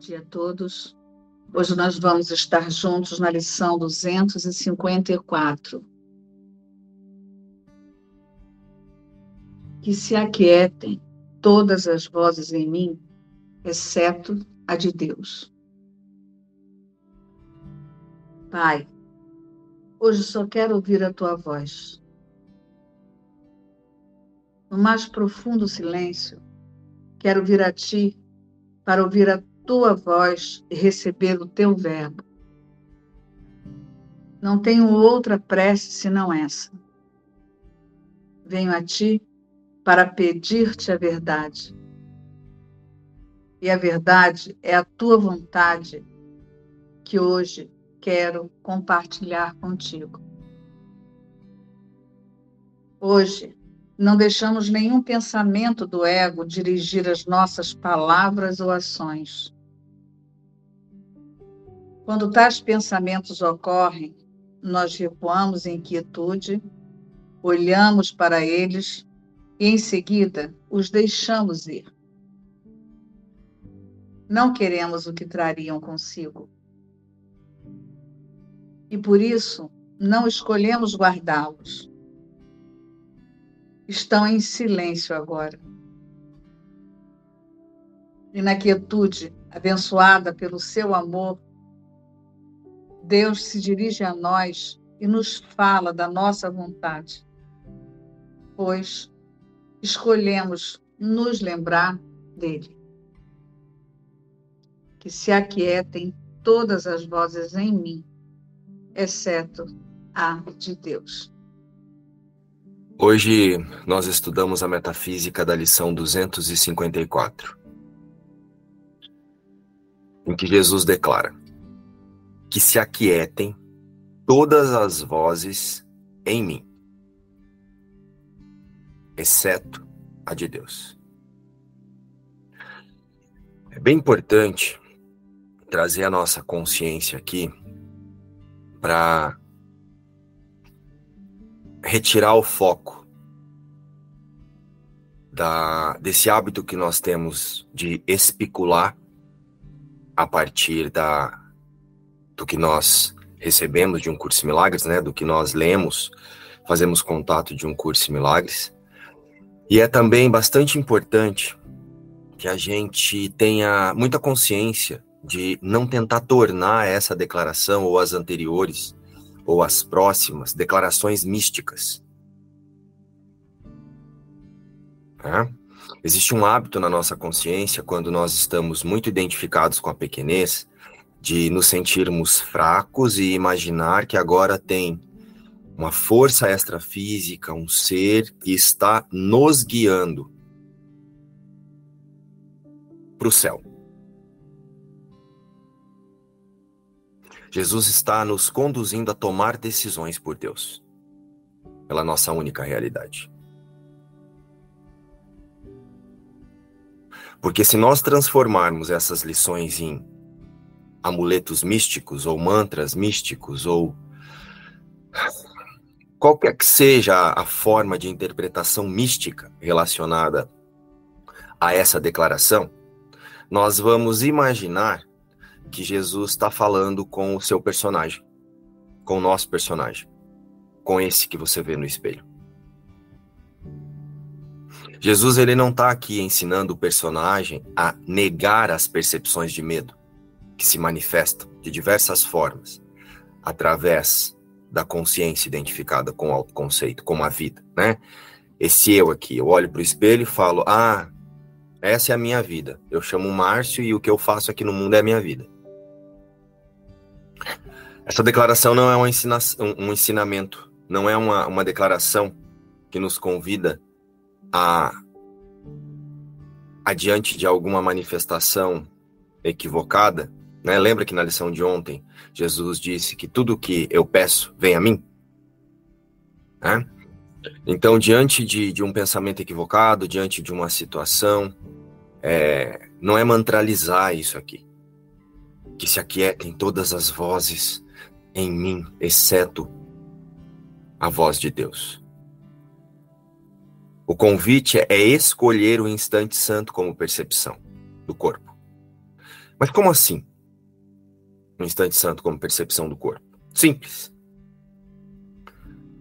dia a todos. Hoje nós vamos estar juntos na lição 254. Que se aquietem todas as vozes em mim, exceto a de Deus. Pai, hoje só quero ouvir a tua voz. No mais profundo silêncio, quero vir a ti para ouvir a tua voz e receber o teu verbo. Não tenho outra prece senão essa. Venho a ti para pedir-te a verdade. E a verdade é a tua vontade que hoje quero compartilhar contigo. Hoje, não deixamos nenhum pensamento do ego dirigir as nossas palavras ou ações. Quando tais pensamentos ocorrem, nós recuamos em quietude, olhamos para eles e, em seguida, os deixamos ir. Não queremos o que trariam consigo. E por isso, não escolhemos guardá-los. Estão em silêncio agora. E na quietude, abençoada pelo seu amor, Deus se dirige a nós e nos fala da nossa vontade, pois escolhemos nos lembrar dele. Que se aquietem todas as vozes em mim, exceto a de Deus. Hoje nós estudamos a metafísica da lição 254, em que Jesus declara: que se aquietem todas as vozes em mim, exceto a de Deus. É bem importante trazer a nossa consciência aqui para retirar o foco da, desse hábito que nós temos de especular a partir da do que nós recebemos de um curso de milagres, né, do que nós lemos, fazemos contato de um curso de milagres. E é também bastante importante que a gente tenha muita consciência de não tentar tornar essa declaração ou as anteriores ou as próximas declarações místicas. É? Existe um hábito na nossa consciência quando nós estamos muito identificados com a pequenez de nos sentirmos fracos e imaginar que agora tem uma força extrafísica, um ser que está nos guiando para o céu. Jesus está nos conduzindo a tomar decisões por Deus, pela nossa única realidade. Porque se nós transformarmos essas lições em amuletos místicos ou mantras místicos ou qualquer que seja a forma de interpretação mística relacionada a essa declaração, nós vamos imaginar que Jesus está falando com o seu personagem, com o nosso personagem, com esse que você vê no espelho. Jesus ele não está aqui ensinando o personagem a negar as percepções de medo que se manifestam de diversas formas através da consciência identificada com o autoconceito, com a vida, né? Esse eu aqui, eu olho para o espelho e falo: "Ah, essa é a minha vida. Eu chamo Márcio e o que eu faço aqui no mundo é a minha vida." Essa declaração não é um, ensina um ensinamento, não é uma, uma declaração que nos convida a, adiante de alguma manifestação equivocada, né? Lembra que na lição de ontem Jesus disse que tudo que eu peço vem a mim? Né? Então, diante de, de, um pensamento equivocado, diante de uma situação, é, não é mantralizar isso aqui. Que se aquietem todas as vozes em mim, exceto a voz de Deus. O convite é escolher o instante santo como percepção do corpo Mas como assim? Um instante santo como percepção do corpo. Simples.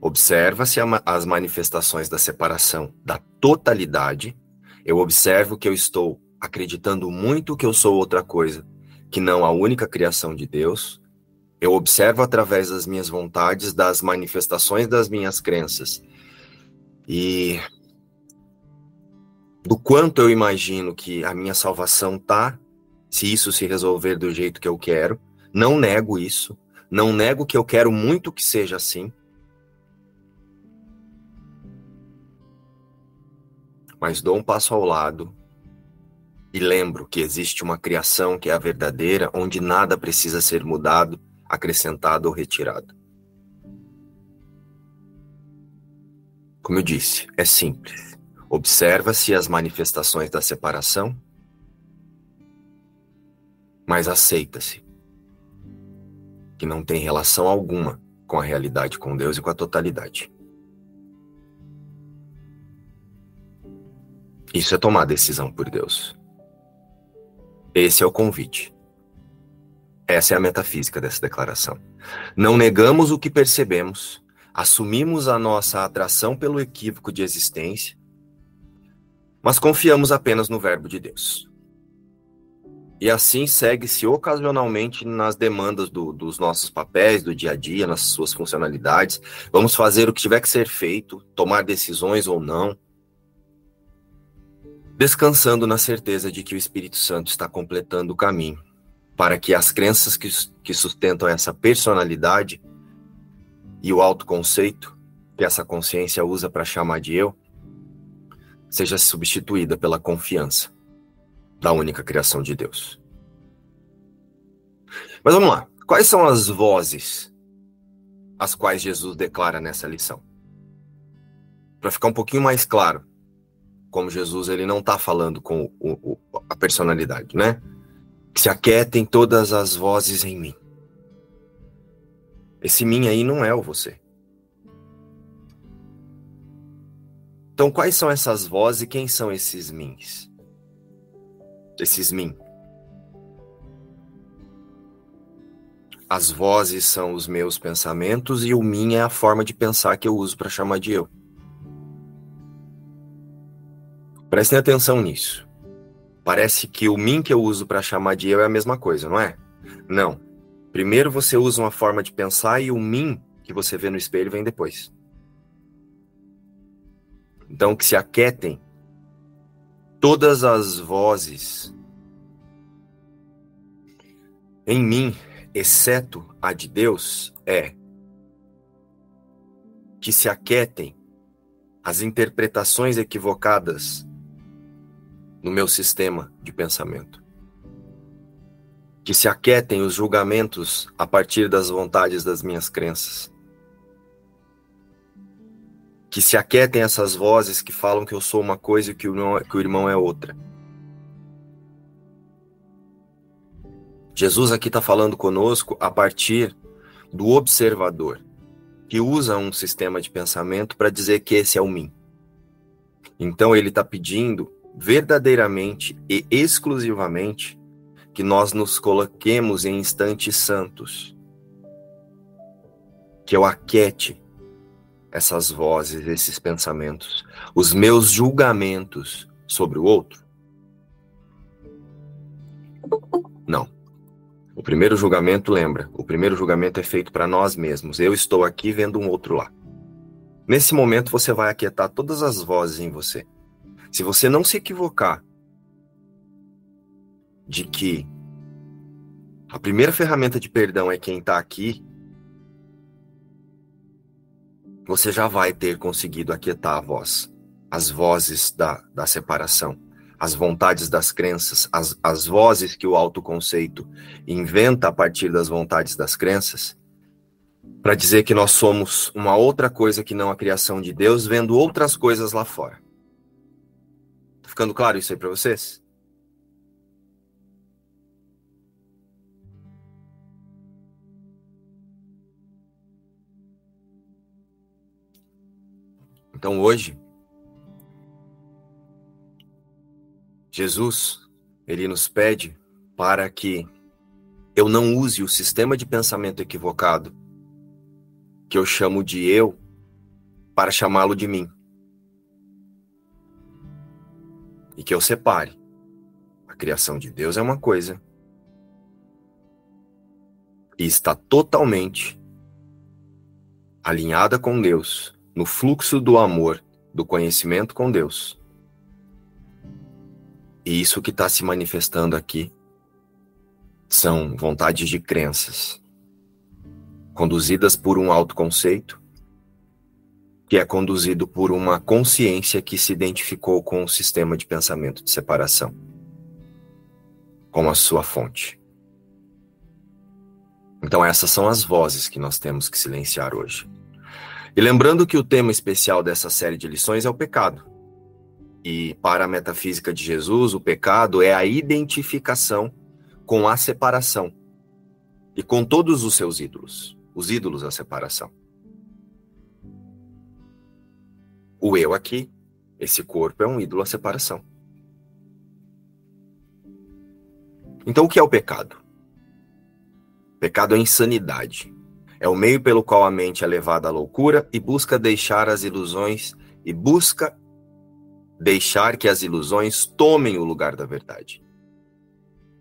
Observa-se as manifestações da separação da totalidade. Eu observo que eu estou acreditando muito que eu sou outra coisa, que não a única criação de Deus. Eu observo através das minhas vontades, das manifestações das minhas crenças. E do quanto eu imagino que a minha salvação tá, se isso se resolver do jeito que eu quero. Não nego isso. Não nego que eu quero muito que seja assim. Mas dou um passo ao lado e lembro que existe uma criação que é a verdadeira, onde nada precisa ser mudado, acrescentado ou retirado. Como eu disse, é simples. Observa-se as manifestações da separação, mas aceita-se que não tem relação alguma com a realidade, com Deus e com a totalidade. Isso é tomar decisão por Deus. Esse é o convite. Essa é a metafísica dessa declaração. Não negamos o que percebemos, assumimos a nossa atração pelo equívoco de existência, mas confiamos apenas no Verbo de Deus. E assim segue-se ocasionalmente nas demandas do, dos nossos papéis, do dia a dia, nas suas funcionalidades. Vamos fazer o que tiver que ser feito, tomar decisões ou não descansando na certeza de que o Espírito Santo está completando o caminho para que as crenças que, que sustentam essa personalidade e o autoconceito que essa consciência usa para chamar de eu seja substituída pela confiança da única criação de Deus. Mas vamos lá. Quais são as vozes as quais Jesus declara nessa lição? Para ficar um pouquinho mais claro, como Jesus ele não está falando com o, o, a personalidade, né? Que se aquietem todas as vozes em mim. Esse mim aí não é o você. Então, quais são essas vozes e quem são esses mins? Esses mim. As vozes são os meus pensamentos e o mim é a forma de pensar que eu uso para chamar de eu. Prestem atenção nisso. Parece que o mim que eu uso para chamar de eu é a mesma coisa, não é? Não. Primeiro você usa uma forma de pensar e o mim que você vê no espelho vem depois. Então que se aquietem todas as vozes em mim, exceto a de Deus, é que se aquietem as interpretações equivocadas no meu sistema de pensamento. Que se aquietem os julgamentos a partir das vontades das minhas crenças. Que se aquietem essas vozes que falam que eu sou uma coisa e que o irmão, que o irmão é outra. Jesus aqui está falando conosco a partir do observador, que usa um sistema de pensamento para dizer que esse é o mim. Então ele está pedindo verdadeiramente e exclusivamente que nós nos coloquemos em instantes santos. Que eu aquete essas vozes, esses pensamentos, os meus julgamentos sobre o outro? Não. O primeiro julgamento, lembra, o primeiro julgamento é feito para nós mesmos. Eu estou aqui vendo um outro lá. Nesse momento você vai aquietar todas as vozes em você. Se você não se equivocar de que a primeira ferramenta de perdão é quem está aqui, você já vai ter conseguido aquietar a voz, as vozes da, da separação, as vontades das crenças, as, as vozes que o autoconceito inventa a partir das vontades das crenças, para dizer que nós somos uma outra coisa que não a criação de Deus, vendo outras coisas lá fora ficando claro isso aí para vocês? Então hoje, Jesus, ele nos pede para que eu não use o sistema de pensamento equivocado que eu chamo de eu para chamá-lo de mim. E que eu separe. A criação de Deus é uma coisa e está totalmente alinhada com Deus, no fluxo do amor, do conhecimento com Deus. E isso que está se manifestando aqui são vontades de crenças, conduzidas por um autoconceito, que é conduzido por uma consciência que se identificou com o um sistema de pensamento de separação, como a sua fonte. Então, essas são as vozes que nós temos que silenciar hoje. E lembrando que o tema especial dessa série de lições é o pecado. E para a metafísica de Jesus, o pecado é a identificação com a separação e com todos os seus ídolos, os ídolos da separação. O eu aqui, esse corpo é um ídolo à separação. Então, o que é o pecado? Pecado é insanidade. É o meio pelo qual a mente é levada à loucura e busca deixar as ilusões e busca deixar que as ilusões tomem o lugar da verdade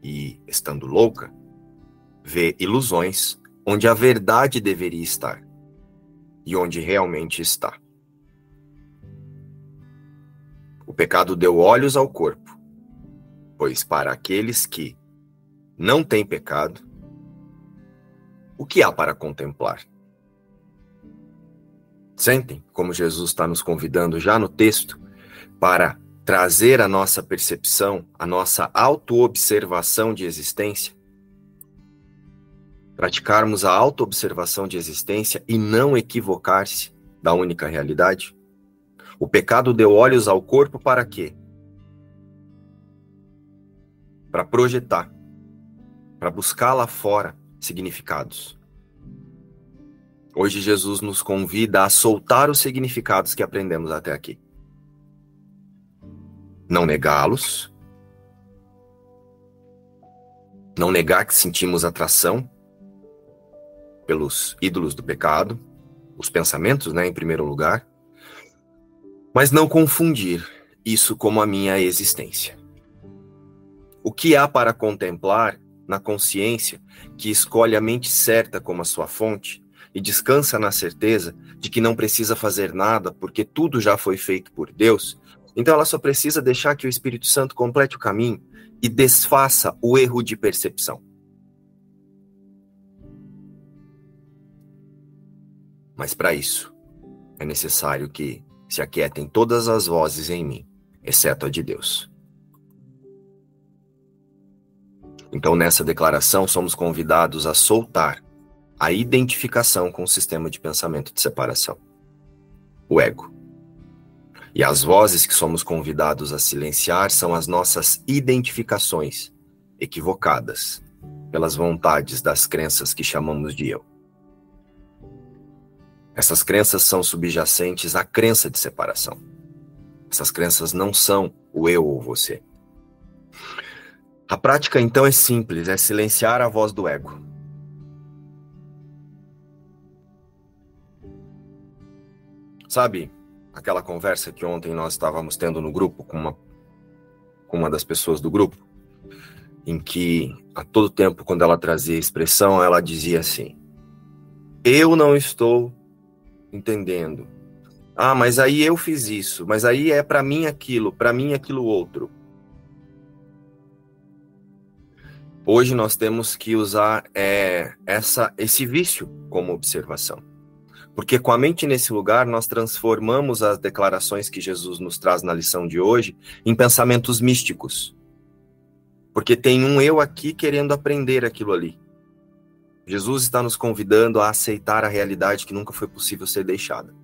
e, estando louca, vê ilusões onde a verdade deveria estar e onde realmente está. O pecado deu olhos ao corpo, pois para aqueles que não têm pecado, o que há para contemplar? Sentem como Jesus está nos convidando já no texto para trazer a nossa percepção, a nossa autoobservação de existência, praticarmos a autoobservação de existência e não equivocar-se da única realidade? O pecado deu olhos ao corpo para quê? Para projetar, para buscar lá fora significados. Hoje Jesus nos convida a soltar os significados que aprendemos até aqui não negá-los, não negar que sentimos atração pelos ídolos do pecado, os pensamentos, né, em primeiro lugar, mas não confundir isso como a minha existência. O que há para contemplar na consciência que escolhe a mente certa como a sua fonte e descansa na certeza de que não precisa fazer nada porque tudo já foi feito por Deus, então ela só precisa deixar que o Espírito Santo complete o caminho e desfaça o erro de percepção. Mas para isso, é necessário que se aquietem todas as vozes em mim, exceto a de Deus. Então, nessa declaração, somos convidados a soltar a identificação com o sistema de pensamento de separação, o ego. E as vozes que somos convidados a silenciar são as nossas identificações equivocadas pelas vontades das crenças que chamamos de eu. Essas crenças são subjacentes à crença de separação. Essas crenças não são o eu ou você. A prática então é simples, é silenciar a voz do ego. Sabe, aquela conversa que ontem nós estávamos tendo no grupo com uma, com uma das pessoas do grupo, em que a todo tempo, quando ela trazia expressão, ela dizia assim: Eu não estou entendendo. Ah, mas aí eu fiz isso, mas aí é para mim aquilo, para mim aquilo outro. Hoje nós temos que usar é, essa, esse vício como observação. Porque com a mente nesse lugar, nós transformamos as declarações que Jesus nos traz na lição de hoje em pensamentos místicos. Porque tem um eu aqui querendo aprender aquilo ali. Jesus está nos convidando a aceitar a realidade que nunca foi possível ser deixada.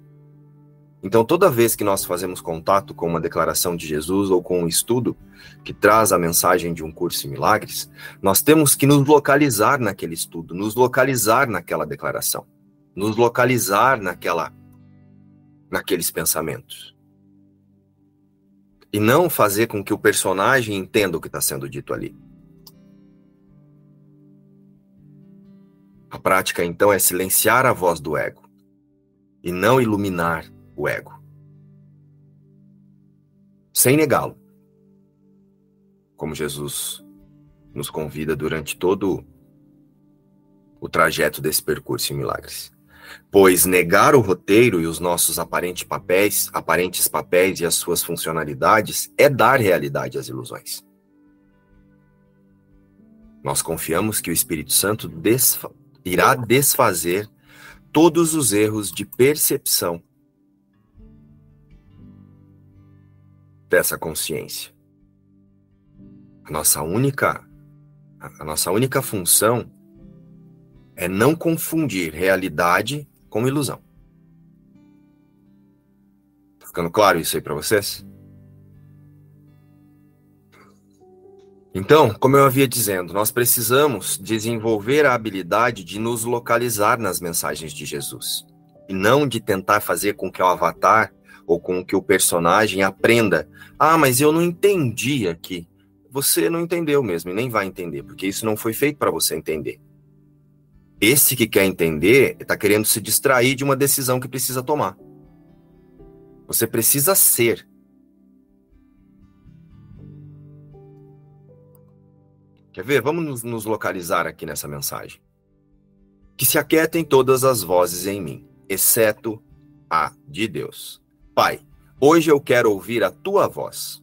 Então, toda vez que nós fazemos contato com uma declaração de Jesus ou com um estudo que traz a mensagem de um curso em milagres, nós temos que nos localizar naquele estudo, nos localizar naquela declaração nos localizar naquela naqueles pensamentos. E não fazer com que o personagem entenda o que está sendo dito ali. A prática, então, é silenciar a voz do ego e não iluminar o ego, sem negá-lo, como Jesus nos convida durante todo o trajeto desse percurso em milagres. Pois negar o roteiro e os nossos aparentes papéis, aparentes papéis e as suas funcionalidades é dar realidade às ilusões. Nós confiamos que o Espírito Santo desfa irá desfazer todos os erros de percepção dessa consciência. A nossa única a nossa única função é não confundir realidade com ilusão. Tá ficando claro isso aí para vocês? Então, como eu havia dizendo, nós precisamos desenvolver a habilidade de nos localizar nas mensagens de Jesus e não de tentar fazer com que o avatar ou com que o personagem aprenda. Ah, mas eu não entendi aqui. Você não entendeu mesmo e nem vai entender, porque isso não foi feito para você entender. Esse que quer entender está querendo se distrair de uma decisão que precisa tomar. Você precisa ser Quer ver? Vamos nos, localizar aqui nessa mensagem. Que se aquietem todas as vozes em mim, exceto a de Deus. Pai, hoje eu quero ouvir a tua voz.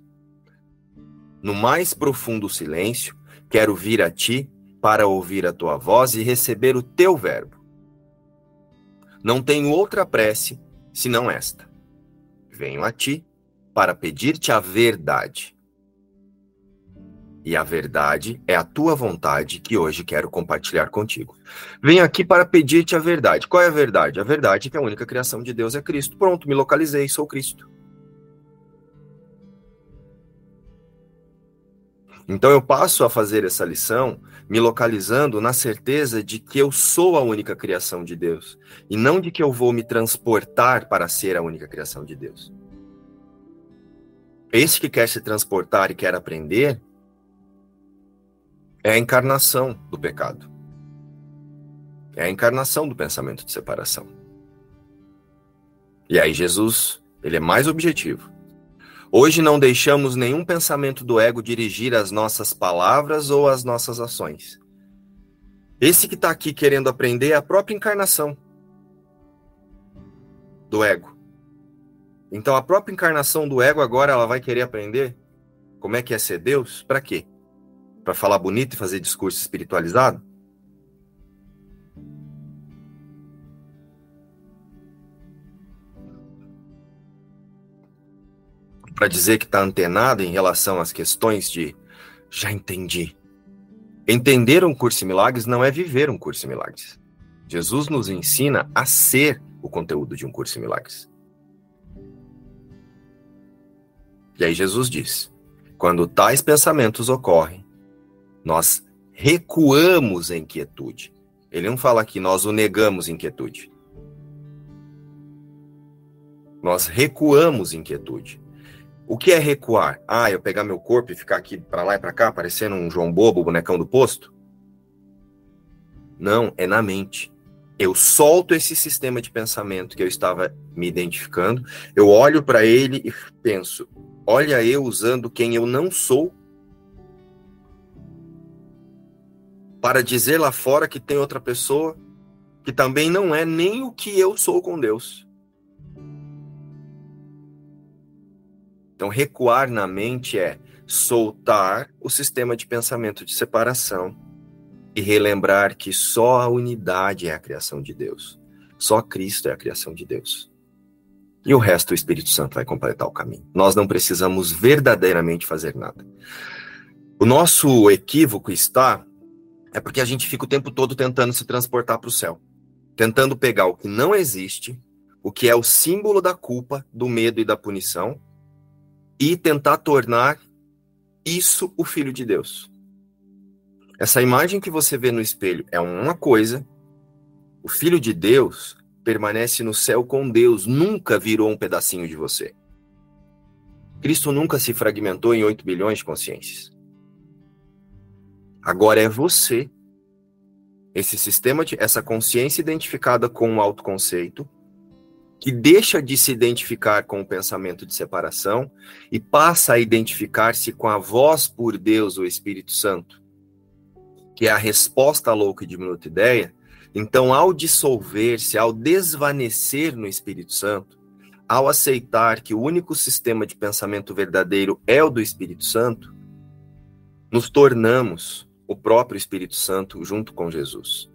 No mais profundo silêncio, quero vir a ti para ouvir a tua voz e receber o teu verbo. Não tenho outra prece senão esta. Venho a ti para pedir-te a verdade e a verdade é a tua vontade que hoje quero compartilhar contigo. Venho aqui para pedir-te a verdade. Qual é a verdade? A verdade é que a única criação de Deus é Cristo. Pronto, me localizei, sou Cristo. Então eu passo a fazer essa lição me localizando na certeza de que eu sou a única criação de Deus e não de que eu vou me transportar para ser a única criação de Deus. Esse que quer se transportar e quer aprender, é a encarnação do pecado. É a encarnação do pensamento de separação. E aí Jesus, ele é mais objetivo. Hoje não deixamos nenhum pensamento do ego dirigir as nossas palavras ou as nossas ações. Esse que está aqui querendo aprender é a própria encarnação do ego. Então a própria encarnação do ego agora ela vai querer aprender como é que é ser Deus? Para quê? Para falar bonito e fazer discurso espiritualizado? Para dizer que está antenado em relação às questões de já entendi. Entender um curso em milagres não é viver um curso em milagres. Jesus nos ensina a ser o conteúdo de um curso em milagres. E aí Jesus diz: quando tais pensamentos ocorrem, nós recuamos em quietude. Ele não fala que nós o negamos em quietude. Nós recuamos em quietude. O que é recuar? Ah, eu pegar meu corpo e ficar aqui para lá e para cá, parecendo um João Bobo, bonecão do posto? Não, é na mente. Eu solto esse sistema de pensamento que eu estava me identificando, eu olho para ele e penso: olha eu usando quem eu não sou para dizer lá fora que tem outra pessoa que também não é nem o que eu sou com Deus. Então, recuar na mente é soltar o sistema de pensamento de separação e relembrar que só a unidade é a criação de Deus. Só Cristo é a criação de Deus. E o resto o Espírito Santo vai completar o caminho. Nós não precisamos verdadeiramente fazer nada. O nosso equívoco está é porque a gente fica o tempo todo tentando se transportar para o céu, tentando pegar o que não existe, o que é o símbolo da culpa, do medo e da punição, e tentar tornar isso o filho de Deus. Essa imagem que você vê no espelho é uma coisa, o filho de Deus permanece no céu com Deus, nunca virou um pedacinho de você. Cristo nunca se fragmentou em 8 bilhões de consciências. Agora é você esse sistema de essa consciência identificada com o autoconceito, que deixa de se identificar com o pensamento de separação e passa a identificar-se com a voz por Deus, o Espírito Santo, que é a resposta louca e diminuta ideia. Então, ao dissolver-se, ao desvanecer no Espírito Santo, ao aceitar que o único sistema de pensamento verdadeiro é o do Espírito Santo, nos tornamos o próprio Espírito Santo junto com Jesus.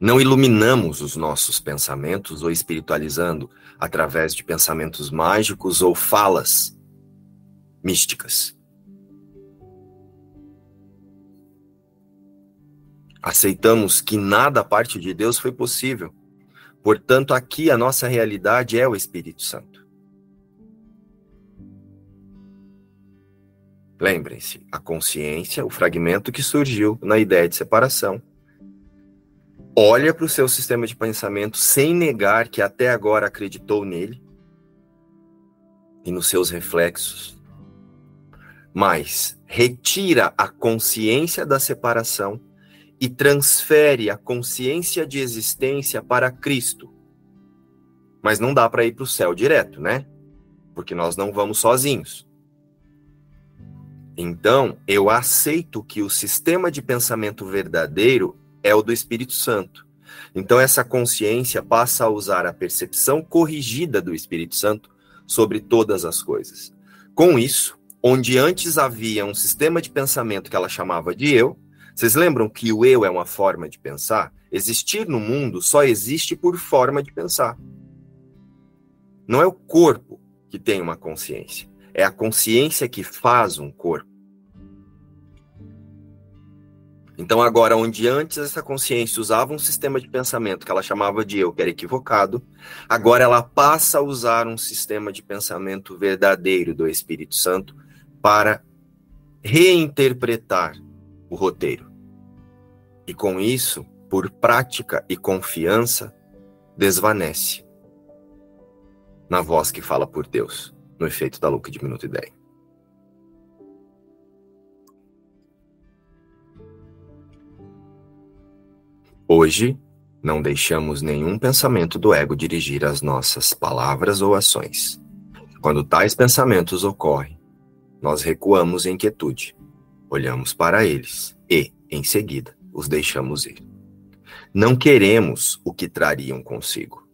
Não iluminamos os nossos pensamentos ou espiritualizando através de pensamentos mágicos ou falas místicas. Aceitamos que nada a parte de Deus foi possível. Portanto, aqui a nossa realidade é o Espírito Santo. Lembrem-se, a consciência, o fragmento que surgiu na ideia de separação. Olha para o seu sistema de pensamento sem negar que até agora acreditou nele e nos seus reflexos. Mas retira a consciência da separação e transfere a consciência de existência para Cristo. Mas não dá para ir para o céu direto, né? Porque nós não vamos sozinhos. Então, eu aceito que o sistema de pensamento verdadeiro é o do Espírito Santo. Então, essa consciência passa a usar a percepção corrigida do Espírito Santo sobre todas as coisas. Com isso, onde antes havia um sistema de pensamento que ela chamava de eu, vocês lembram que o eu é uma forma de pensar? Existir no mundo só existe por forma de pensar. Não é o corpo que tem uma consciência. É a consciência que faz um corpo. Então, agora, onde antes essa consciência usava um sistema de pensamento que ela chamava de eu, que era equivocado, agora ela passa a usar um sistema de pensamento verdadeiro do Espírito Santo para reinterpretar o roteiro. E com isso, por prática e confiança, desvanece na voz que fala por Deus no efeito da Luca de Minuto e 10. Hoje, não deixamos nenhum pensamento do ego dirigir as nossas palavras ou ações. Quando tais pensamentos ocorrem, nós recuamos em quietude, olhamos para eles e, em seguida, os deixamos ir. Não queremos o que trariam consigo.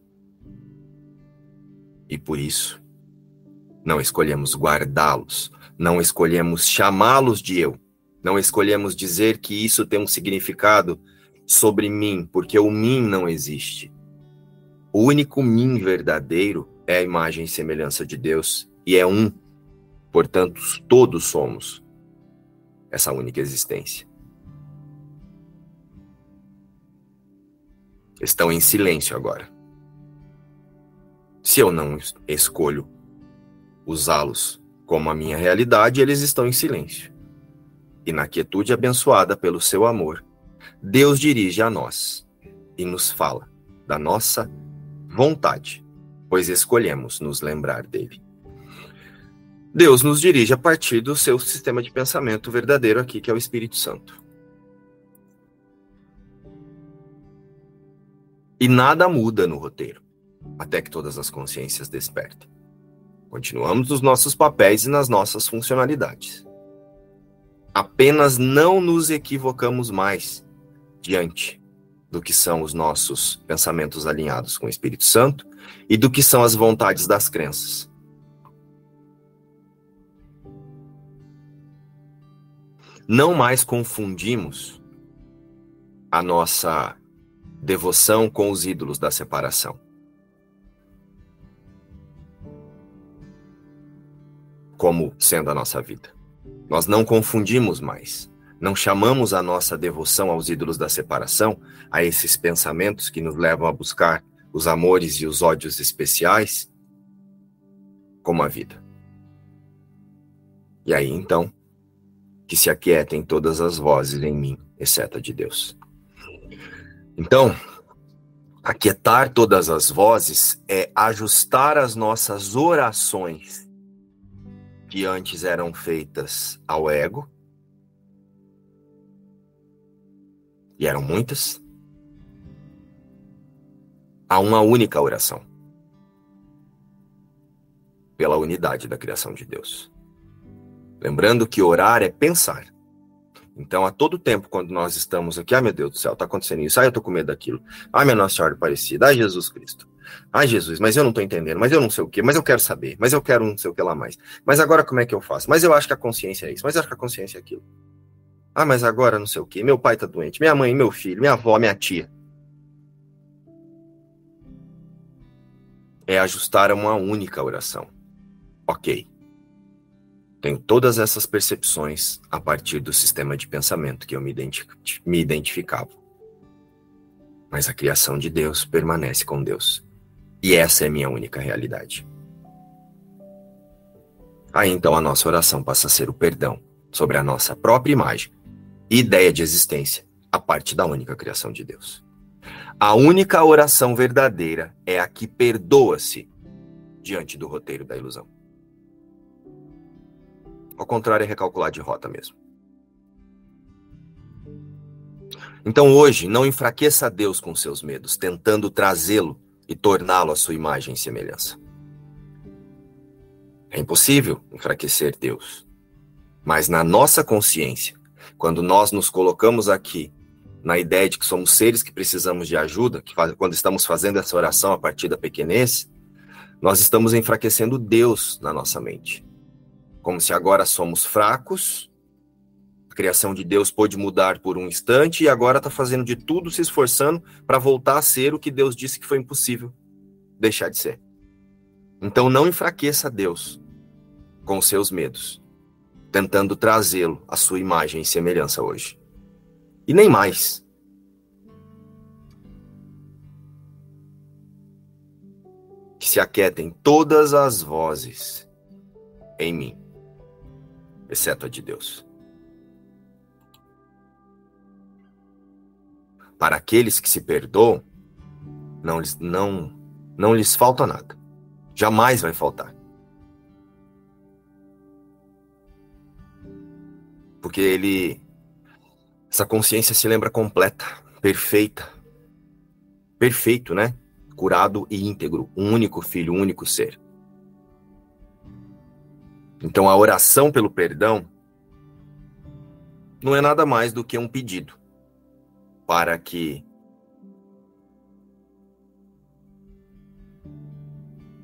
E por isso, não escolhemos guardá-los, não escolhemos chamá-los de eu, não escolhemos dizer que isso tem um significado sobre mim, porque o mim não existe. O único mim verdadeiro é a imagem e semelhança de Deus e é um. Portanto, todos somos essa única existência. Estão em silêncio agora. Se eu não escolho usá-los como a minha realidade, eles estão em silêncio. E na quietude abençoada pelo seu amor, Deus dirige a nós e nos fala da nossa vontade, pois escolhemos nos lembrar dele. Deus nos dirige a partir do seu sistema de pensamento verdadeiro aqui, que é o Espírito Santo. E nada muda no roteiro, até que todas as consciências despertem. Continuamos nos nossos papéis e nas nossas funcionalidades. Apenas não nos equivocamos mais diante do que são os nossos pensamentos alinhados com o Espírito Santo e do que são as vontades das crenças. Não mais confundimos a nossa devoção com os ídolos da separação. Como sendo a nossa vida. Nós não confundimos mais. Não chamamos a nossa devoção aos ídolos da separação, a esses pensamentos que nos levam a buscar os amores e os ódios especiais, como a vida. E aí então, que se aquietem todas as vozes em mim, exceto a de Deus. Então, aquietar todas as vozes é ajustar as nossas orações que antes eram feitas ao ego, e eram muitas, a uma única oração. Pela unidade da criação de Deus. Lembrando que orar é pensar. Então, a todo tempo, quando nós estamos aqui, ah, meu Deus do céu, está acontecendo isso, ah, eu tô com medo daquilo, ah, minha Nossa Senhora Aparecida, ah, Jesus Cristo, ah, Jesus, mas eu não estou entendendo, mas eu não sei o que, mas eu quero saber, mas eu quero não sei o que lá mais, mas agora como é que eu faço? Mas eu acho que a consciência é isso, mas eu acho que a consciência é aquilo. Ah, mas agora não sei o que, meu pai está doente, minha mãe, meu filho, minha avó, minha tia. É ajustar a uma única oração. Ok. Tenho todas essas percepções a partir do sistema de pensamento que eu me, me identificava. Mas a criação de Deus permanece com Deus. E essa é minha única realidade. Aí então a nossa oração passa a ser o perdão sobre a nossa própria imagem e ideia de existência, a parte da única criação de Deus. A única oração verdadeira é a que perdoa-se diante do roteiro da ilusão. Ao contrário, é recalcular de rota mesmo. Então hoje, não enfraqueça Deus com seus medos, tentando trazê-lo e torná-lo à sua imagem e semelhança. É impossível enfraquecer Deus. Mas na nossa consciência, quando nós nos colocamos aqui na ideia de que somos seres que precisamos de ajuda, que faz, quando estamos fazendo essa oração a partir da pequenez, nós estamos enfraquecendo Deus na nossa mente como se agora somos fracos. A criação de Deus pôde mudar por um instante e agora está fazendo de tudo, se esforçando para voltar a ser o que Deus disse que foi impossível deixar de ser. Então não enfraqueça Deus com seus medos, tentando trazê-lo à sua imagem e semelhança hoje. E nem mais. Que se aquietem todas as vozes em mim exceto a de Deus. Para aqueles que se perdoam, não, não, não lhes falta nada. Jamais vai faltar. Porque ele. Essa consciência se lembra completa, perfeita. Perfeito, né? Curado e íntegro. Um único filho, um único ser. Então a oração pelo perdão não é nada mais do que um pedido para que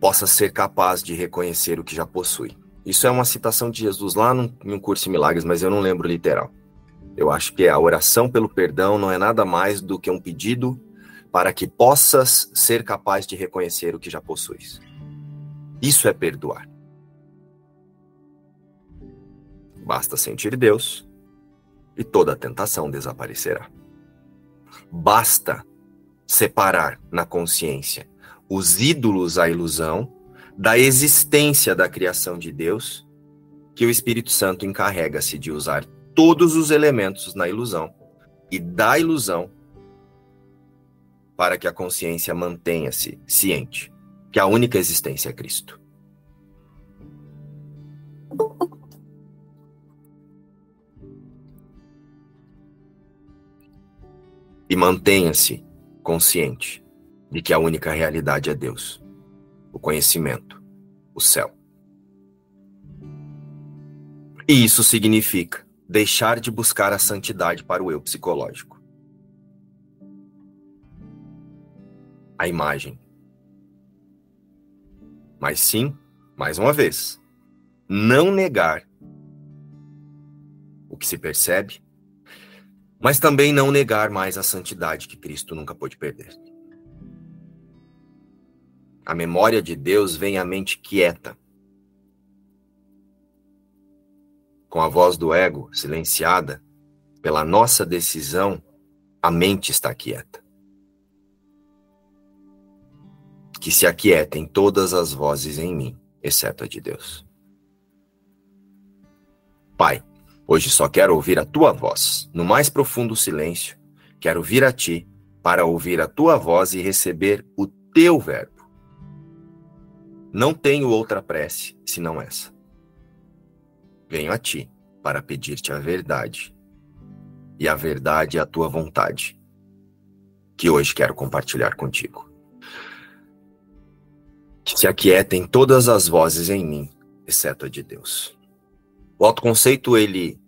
possa ser capaz de reconhecer o que já possui. Isso é uma citação de Jesus lá num, um curso de milagres, mas eu não lembro literal. Eu acho que a oração pelo perdão não é nada mais do que um pedido para que possas ser capaz de reconhecer o que já possuis. Isso é perdoar. Basta sentir Deus e toda tentação desaparecerá. Basta separar na consciência os ídolos à ilusão da existência da criação de Deus, que o Espírito Santo encarrega-se de usar todos os elementos na ilusão e da ilusão para que a consciência mantenha-se ciente que a única existência é Cristo. E mantenha-se consciente de que a única realidade é Deus, o conhecimento, o céu. E isso significa deixar de buscar a santidade para o eu psicológico. A imagem. Mas sim, mais uma vez, não negar o que se percebe mas também não negar mais a santidade que Cristo nunca pôde perder. A memória de Deus vem à mente quieta. Com a voz do ego silenciada pela nossa decisão, a mente está quieta. Que se aquietem todas as vozes em mim, exceto a de Deus. Pai, Hoje só quero ouvir a tua voz. No mais profundo silêncio, quero vir a ti para ouvir a tua voz e receber o teu verbo. Não tenho outra prece senão essa. Venho a ti para pedir-te a verdade. E a verdade é a tua vontade, que hoje quero compartilhar contigo. Que se aquietem todas as vozes em mim, exceto a de Deus. O autoconceito, ele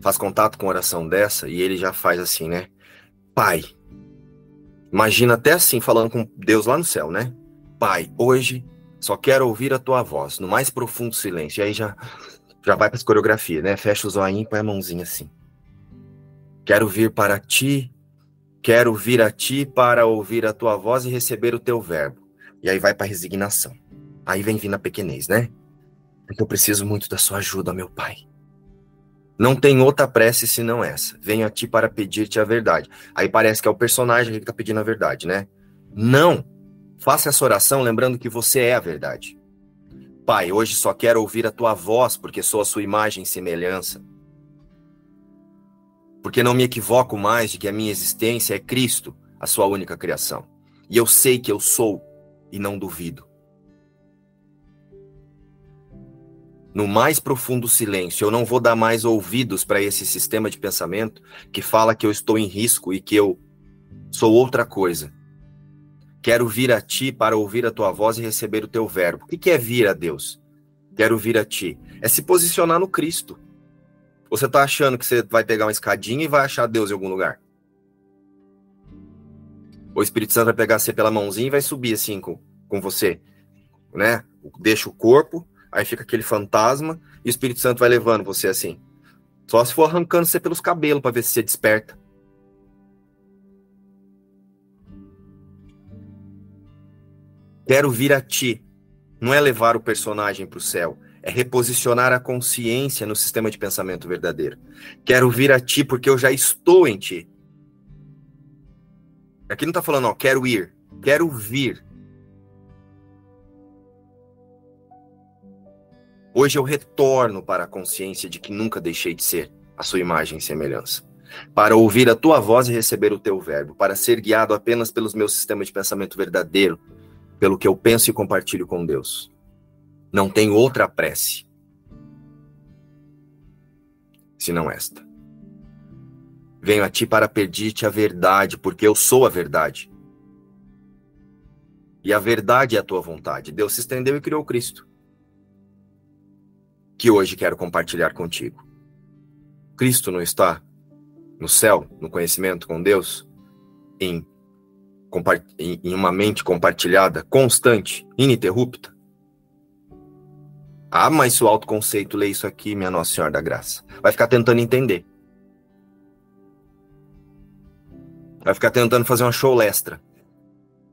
faz contato com oração dessa e ele já faz assim, né? Pai. Imagina até assim, falando com Deus lá no céu, né? Pai, hoje só quero ouvir a tua voz, no mais profundo silêncio. E aí já, já vai para as coreografia, né? Fecha o zoinho e põe a mãozinha assim. Quero vir para ti, quero vir a ti para ouvir a tua voz e receber o teu verbo. E aí vai para resignação. Aí vem vindo a pequenez, né? Porque eu preciso muito da sua ajuda, meu pai. Não tem outra prece senão essa. Venho a ti para pedir-te a verdade. Aí parece que é o personagem que está pedindo a verdade, né? Não! Faça essa oração lembrando que você é a verdade. Pai, hoje só quero ouvir a tua voz, porque sou a sua imagem e semelhança. Porque não me equivoco mais de que a minha existência é Cristo, a sua única criação. E eu sei que eu sou e não duvido. No mais profundo silêncio, eu não vou dar mais ouvidos para esse sistema de pensamento que fala que eu estou em risco e que eu sou outra coisa Quero vir a ti para ouvir a tua voz e receber o teu verbo. O que é vir a Deus? Quero vir a ti. É se posicionar no Cristo. Você está achando que você vai pegar uma escadinha e vai achar Deus em algum lugar? O Espírito Santo vai pegar você pela mãozinha e vai subir assim com, com você, né? Deixa o corpo, aí fica aquele fantasma e o Espírito Santo vai levando você assim. Só se for arrancando você pelos cabelos para ver se você desperta. Quero vir a ti. Não é levar o personagem para o céu, é reposicionar a consciência no sistema de pensamento verdadeiro. Quero vir a ti porque eu já estou em ti. Aqui não está falando, ó, quero ir, quero vir. Hoje eu retorno para a consciência de que nunca deixei de ser a sua imagem e semelhança. Para ouvir a tua voz e receber o teu verbo, para ser guiado apenas pelos meus sistemas de pensamento verdadeiro, pelo que eu penso e compartilho com Deus. Não tenho outra prece senão esta. Venho a ti para pedir-te a verdade, porque eu sou a verdade. E a verdade é a tua vontade. Deus se estendeu e criou Cristo. Que hoje quero compartilhar contigo. Cristo não está no céu, no conhecimento com Deus, em em uma mente compartilhada, constante, ininterrupta? Ah, mas se o autoconceito lê isso aqui, minha Nossa Senhora da Graça, vai ficar tentando entender. Vai ficar tentando fazer uma show extra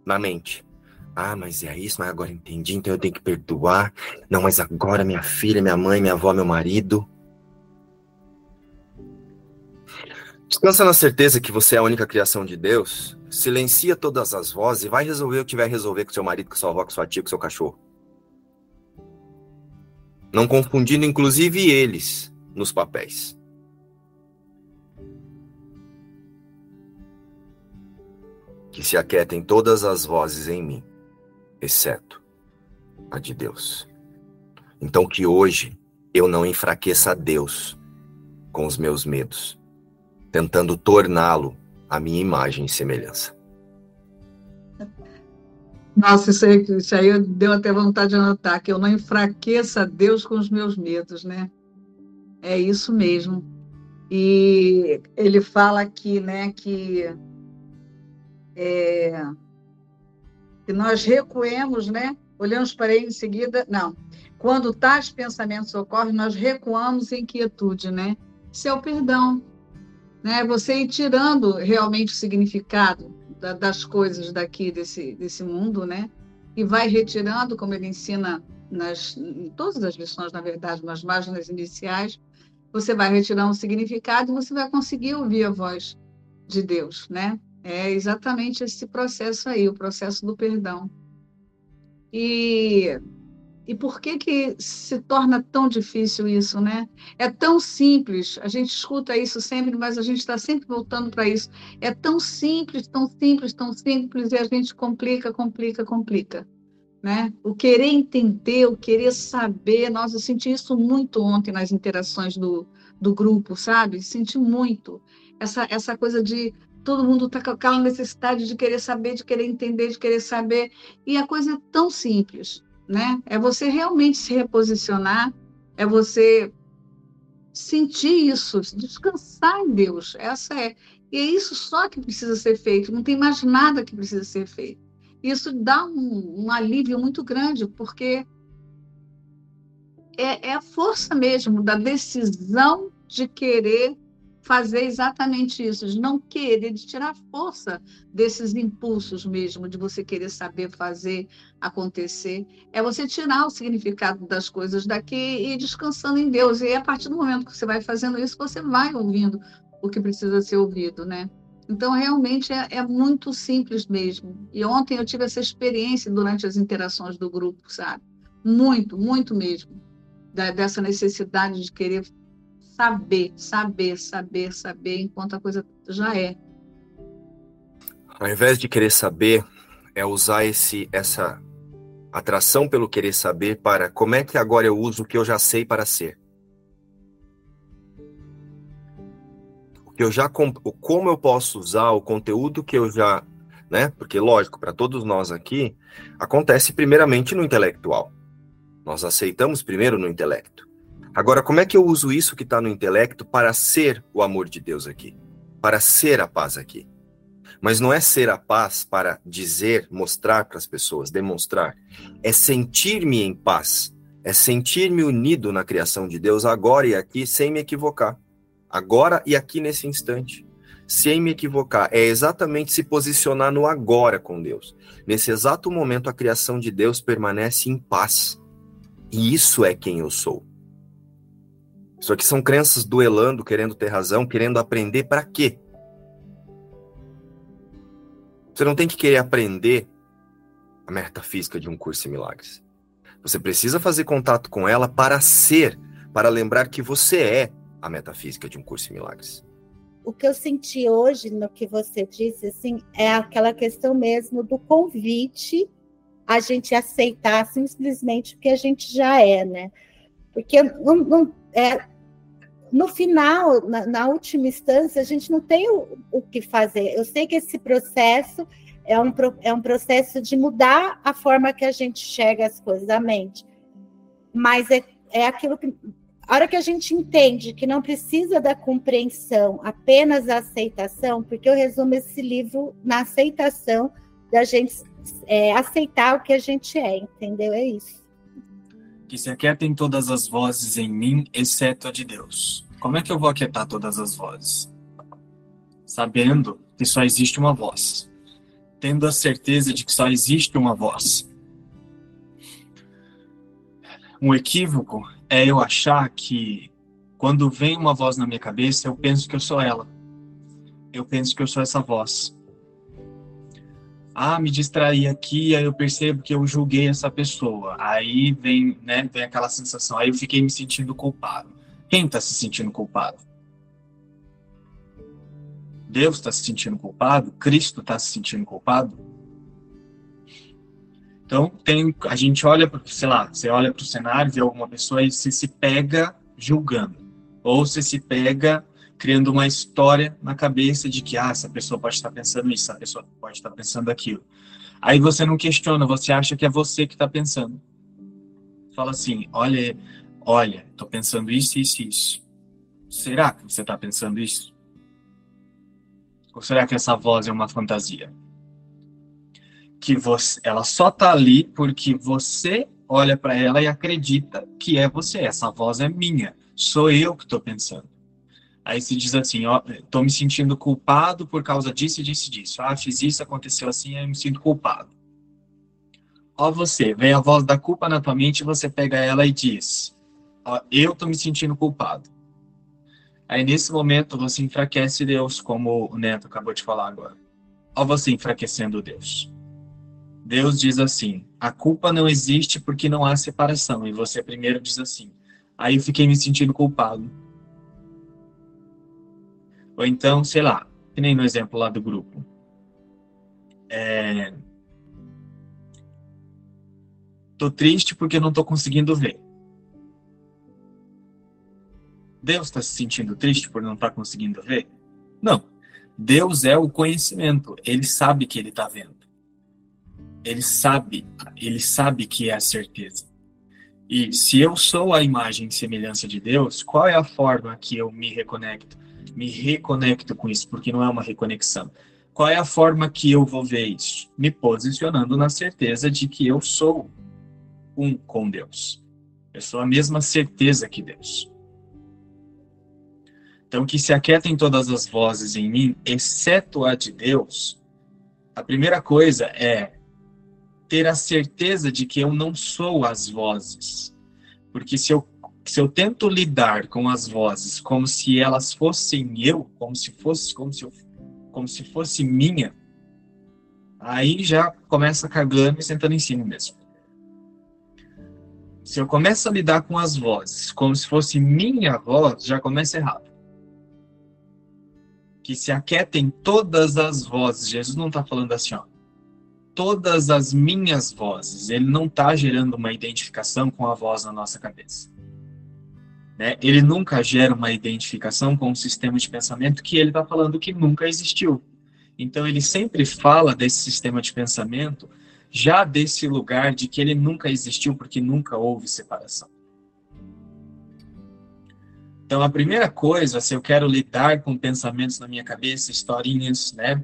na mente. Ah, mas é isso, mas agora entendi, então eu tenho que perdoar. Não, mas agora minha filha, minha mãe, minha avó, meu marido. Descansa na certeza que você é a única criação de Deus Silencia todas as vozes e vai resolver o que tiver resolver com seu marido, com sua avó, com sua tia, com seu cachorro. Não confundindo, inclusive, eles nos papéis. Que se aquietem todas as vozes em mim, exceto a de Deus. Então, que hoje eu não enfraqueça a Deus com os meus medos, tentando torná-lo a minha imagem e semelhança. Nossa, isso aí, isso aí deu até vontade de anotar, que eu não enfraqueça Deus com os meus medos, né? É isso mesmo. E ele fala aqui, né, que, é, que nós recuemos, né? Olhamos para ele em seguida. Não. Quando tais pensamentos ocorrem, nós recuamos em quietude, né? Isso é o perdão né? Você ir tirando realmente o significado da, das coisas daqui desse desse mundo, né? E vai retirando, como ele ensina nas em todas as lições, na verdade, nas iniciais, você vai retirando o significado e você vai conseguir ouvir a voz de Deus, né? É exatamente esse processo aí, o processo do perdão. E e por que, que se torna tão difícil isso, né? É tão simples, a gente escuta isso sempre, mas a gente está sempre voltando para isso. É tão simples, tão simples, tão simples, e a gente complica, complica, complica. né? O querer entender, o querer saber. Nossa, eu senti isso muito ontem nas interações do, do grupo, sabe? Senti muito essa, essa coisa de todo mundo tá com aquela necessidade de querer saber, de querer entender, de querer saber. E a coisa é tão simples, né? É você realmente se reposicionar, é você sentir isso, descansar em Deus. Essa é. E é isso só que precisa ser feito, não tem mais nada que precisa ser feito. Isso dá um, um alívio muito grande, porque é, é a força mesmo da decisão de querer fazer exatamente isso, de não querer, de tirar força desses impulsos mesmo, de você querer saber fazer acontecer. É você tirar o significado das coisas daqui e ir descansando em Deus. E a partir do momento que você vai fazendo isso, você vai ouvindo o que precisa ser ouvido, né? Então, realmente é, é muito simples mesmo. E ontem eu tive essa experiência durante as interações do grupo, sabe? Muito, muito mesmo. Da, dessa necessidade de querer saber, saber, saber, saber, enquanto a coisa já é. Ao invés de querer saber, é usar esse, essa atração pelo querer saber para como é que agora eu uso o que eu já sei para ser. O que eu já como eu posso usar o conteúdo que eu já, né? Porque lógico, para todos nós aqui, acontece primeiramente no intelectual. Nós aceitamos primeiro no intelecto. Agora, como é que eu uso isso que está no intelecto para ser o amor de Deus aqui? Para ser a paz aqui? Mas não é ser a paz para dizer, mostrar para as pessoas, demonstrar. É sentir-me em paz. É sentir-me unido na criação de Deus agora e aqui, sem me equivocar. Agora e aqui nesse instante. Sem me equivocar. É exatamente se posicionar no agora com Deus. Nesse exato momento, a criação de Deus permanece em paz. E isso é quem eu sou. Isso aqui são crenças duelando, querendo ter razão, querendo aprender para quê? Você não tem que querer aprender a metafísica de um curso em milagres. Você precisa fazer contato com ela para ser, para lembrar que você é a metafísica de um curso em milagres. O que eu senti hoje no que você disse, assim, é aquela questão mesmo do convite a gente aceitar simplesmente o que a gente já é, né? Porque não, não é, no final, na, na, última instância, a gente não tem o, o, que fazer. Eu sei que esse processo é um, é um processo de mudar a forma que a gente enxerga as coisas, a mente. Mas é, é aquilo que. A hora que a gente entende que não precisa da compreensão, apenas a aceitação, porque eu resumo esse livro na aceitação da gente é, aceitar o que a gente é, entendeu? É isso que se aquietem todas as vozes em mim, exceto a de Deus. Como é que eu vou aquietar todas as vozes? Sabendo que só existe uma voz. Tendo a certeza de que só existe uma voz. Um equívoco é eu achar que quando vem uma voz na minha cabeça, eu penso que eu sou ela. Eu penso que eu sou essa voz ah, me distraí aqui, aí eu percebo que eu julguei essa pessoa. Aí vem, né, vem aquela sensação, aí eu fiquei me sentindo culpado. Quem está se sentindo culpado? Deus está se sentindo culpado? Cristo está se sentindo culpado? Então, tem, a gente olha, sei lá, você olha para o cenário, vê alguma pessoa e você se pega julgando. Ou você se pega criando uma história na cabeça de que ah, essa pessoa pode estar pensando isso, essa pessoa pode estar pensando aquilo. Aí você não questiona, você acha que é você que está pensando. Fala assim, olha, olha, estou pensando isso, isso, isso. Será que você está pensando isso? Ou será que essa voz é uma fantasia? Que você, ela só está ali porque você olha para ela e acredita que é você. Essa voz é minha. Sou eu que estou pensando. Aí se diz assim, ó, tô me sentindo culpado por causa disso disso disso. Ah, fiz isso, aconteceu assim, aí eu me sinto culpado. Ó você, vem a voz da culpa na tua mente, você pega ela e diz, ó, eu tô me sentindo culpado. Aí nesse momento você enfraquece Deus, como o Neto acabou de falar agora. Ó você enfraquecendo Deus. Deus diz assim, a culpa não existe porque não há separação. E você primeiro diz assim, aí eu fiquei me sentindo culpado ou então, sei lá, que nem no exemplo lá do grupo. É... Tô triste porque não tô conseguindo ver. Deus está se sentindo triste por não estar tá conseguindo ver? Não. Deus é o conhecimento. Ele sabe que ele está vendo. Ele sabe, ele sabe que é a certeza. E se eu sou a imagem e semelhança de Deus, qual é a forma que eu me reconecto? Me reconecto com isso, porque não é uma reconexão. Qual é a forma que eu vou ver isso? Me posicionando na certeza de que eu sou um com Deus. Eu sou a mesma certeza que Deus. Então, que se aquietem todas as vozes em mim, exceto a de Deus, a primeira coisa é ter a certeza de que eu não sou as vozes. Porque se eu, se eu tento lidar com as vozes como se elas fossem eu, como se fosse, como se, eu, como se fosse minha, aí já começa cagando e sentando em cima mesmo. Se eu começo a lidar com as vozes como se fosse minha voz, já começa errado que se aquietem todas as vozes. Jesus não está falando assim, ó, todas as minhas vozes. Ele não está gerando uma identificação com a voz na nossa cabeça. Né? Ele nunca gera uma identificação com um sistema de pensamento que ele está falando que nunca existiu. Então ele sempre fala desse sistema de pensamento já desse lugar de que ele nunca existiu porque nunca houve separação. Então, a primeira coisa, se eu quero lidar com pensamentos na minha cabeça, historinhas, né?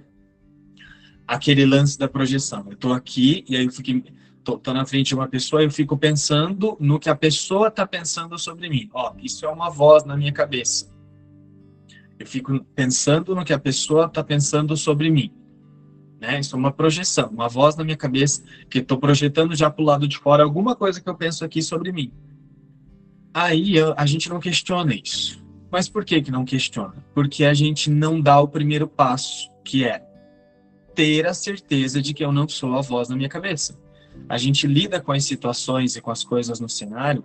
Aquele lance da projeção. Eu estou aqui e aí eu fico, tô, na frente de uma pessoa eu fico pensando no que a pessoa está pensando sobre mim. Ó, isso é uma voz na minha cabeça. Eu fico pensando no que a pessoa está pensando sobre mim. Né? Isso é uma projeção, uma voz na minha cabeça que estou projetando já para o lado de fora alguma coisa que eu penso aqui sobre mim. Aí a gente não questiona isso. Mas por que, que não questiona? Porque a gente não dá o primeiro passo, que é ter a certeza de que eu não sou a voz na minha cabeça. A gente lida com as situações e com as coisas no cenário,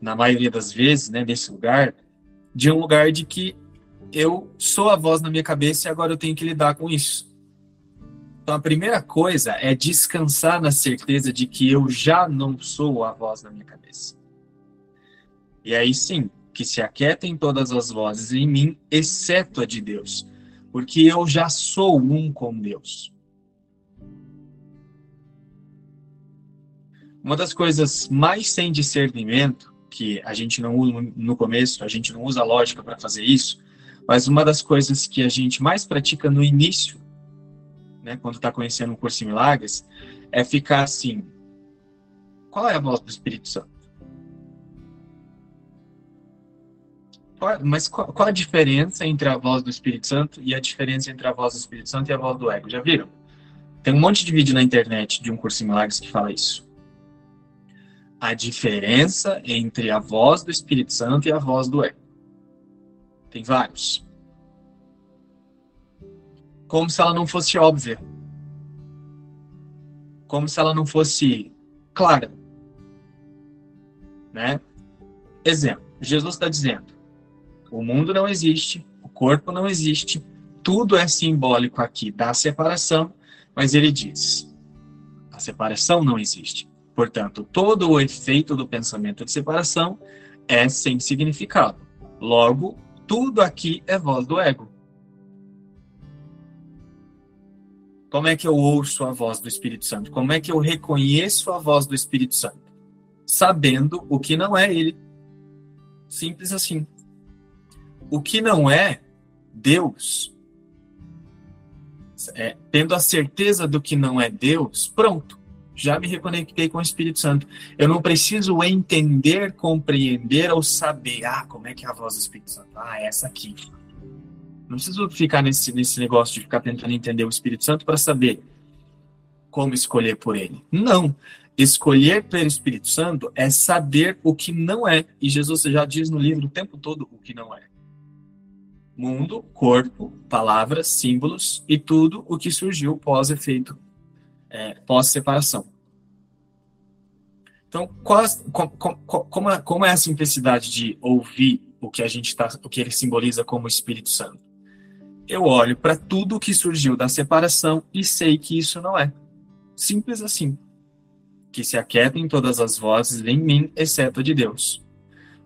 na maioria das vezes, né, desse lugar, de um lugar de que eu sou a voz na minha cabeça e agora eu tenho que lidar com isso. Então a primeira coisa é descansar na certeza de que eu já não sou a voz na minha cabeça. E aí sim, que se aquietem todas as vozes em mim, exceto a de Deus, porque eu já sou um com Deus. Uma das coisas mais sem discernimento, que a gente não usa no começo, a gente não usa lógica para fazer isso, mas uma das coisas que a gente mais pratica no início, né, quando está conhecendo o curso em milagres, é ficar assim: qual é a voz do Espírito Santo? Qual, mas qual, qual, a diferença entre a voz do Espírito Santo e a diferença entre a voz do Espírito Santo e a voz do ego? Já viram? Tem um monte de vídeo na internet de um curso em milagres que fala isso. A diferença entre a voz do Espírito Santo e a voz do ego. Tem vários. Como se ela não fosse óbvia. Como se ela não fosse clara. Né? Exemplo. Jesus está dizendo: o mundo não existe, o corpo não existe, tudo é simbólico aqui da separação, mas ele diz: a separação não existe. Portanto, todo o efeito do pensamento de separação é sem significado. Logo, tudo aqui é voz do ego. Como é que eu ouço a voz do Espírito Santo? Como é que eu reconheço a voz do Espírito Santo? Sabendo o que não é ele. Simples assim. O que não é Deus, é, tendo a certeza do que não é Deus, pronto, já me reconectei com o Espírito Santo. Eu não preciso entender, compreender ou saber, ah, como é que é a voz do Espírito Santo? Ah, é essa aqui. Não preciso ficar nesse, nesse negócio de ficar tentando entender o Espírito Santo para saber como escolher por ele. Não. Escolher pelo Espírito Santo é saber o que não é. E Jesus já diz no livro o tempo todo o que não é mundo, corpo, palavras, símbolos e tudo o que surgiu pós-efeito, é, pós-separação. Então, como, é, como é a simplicidade de ouvir o que a gente está, o que ele simboliza como Espírito Santo? Eu olho para tudo que surgiu da separação e sei que isso não é. Simples assim. que se aquietem todas as vozes em mim, exceto a de Deus.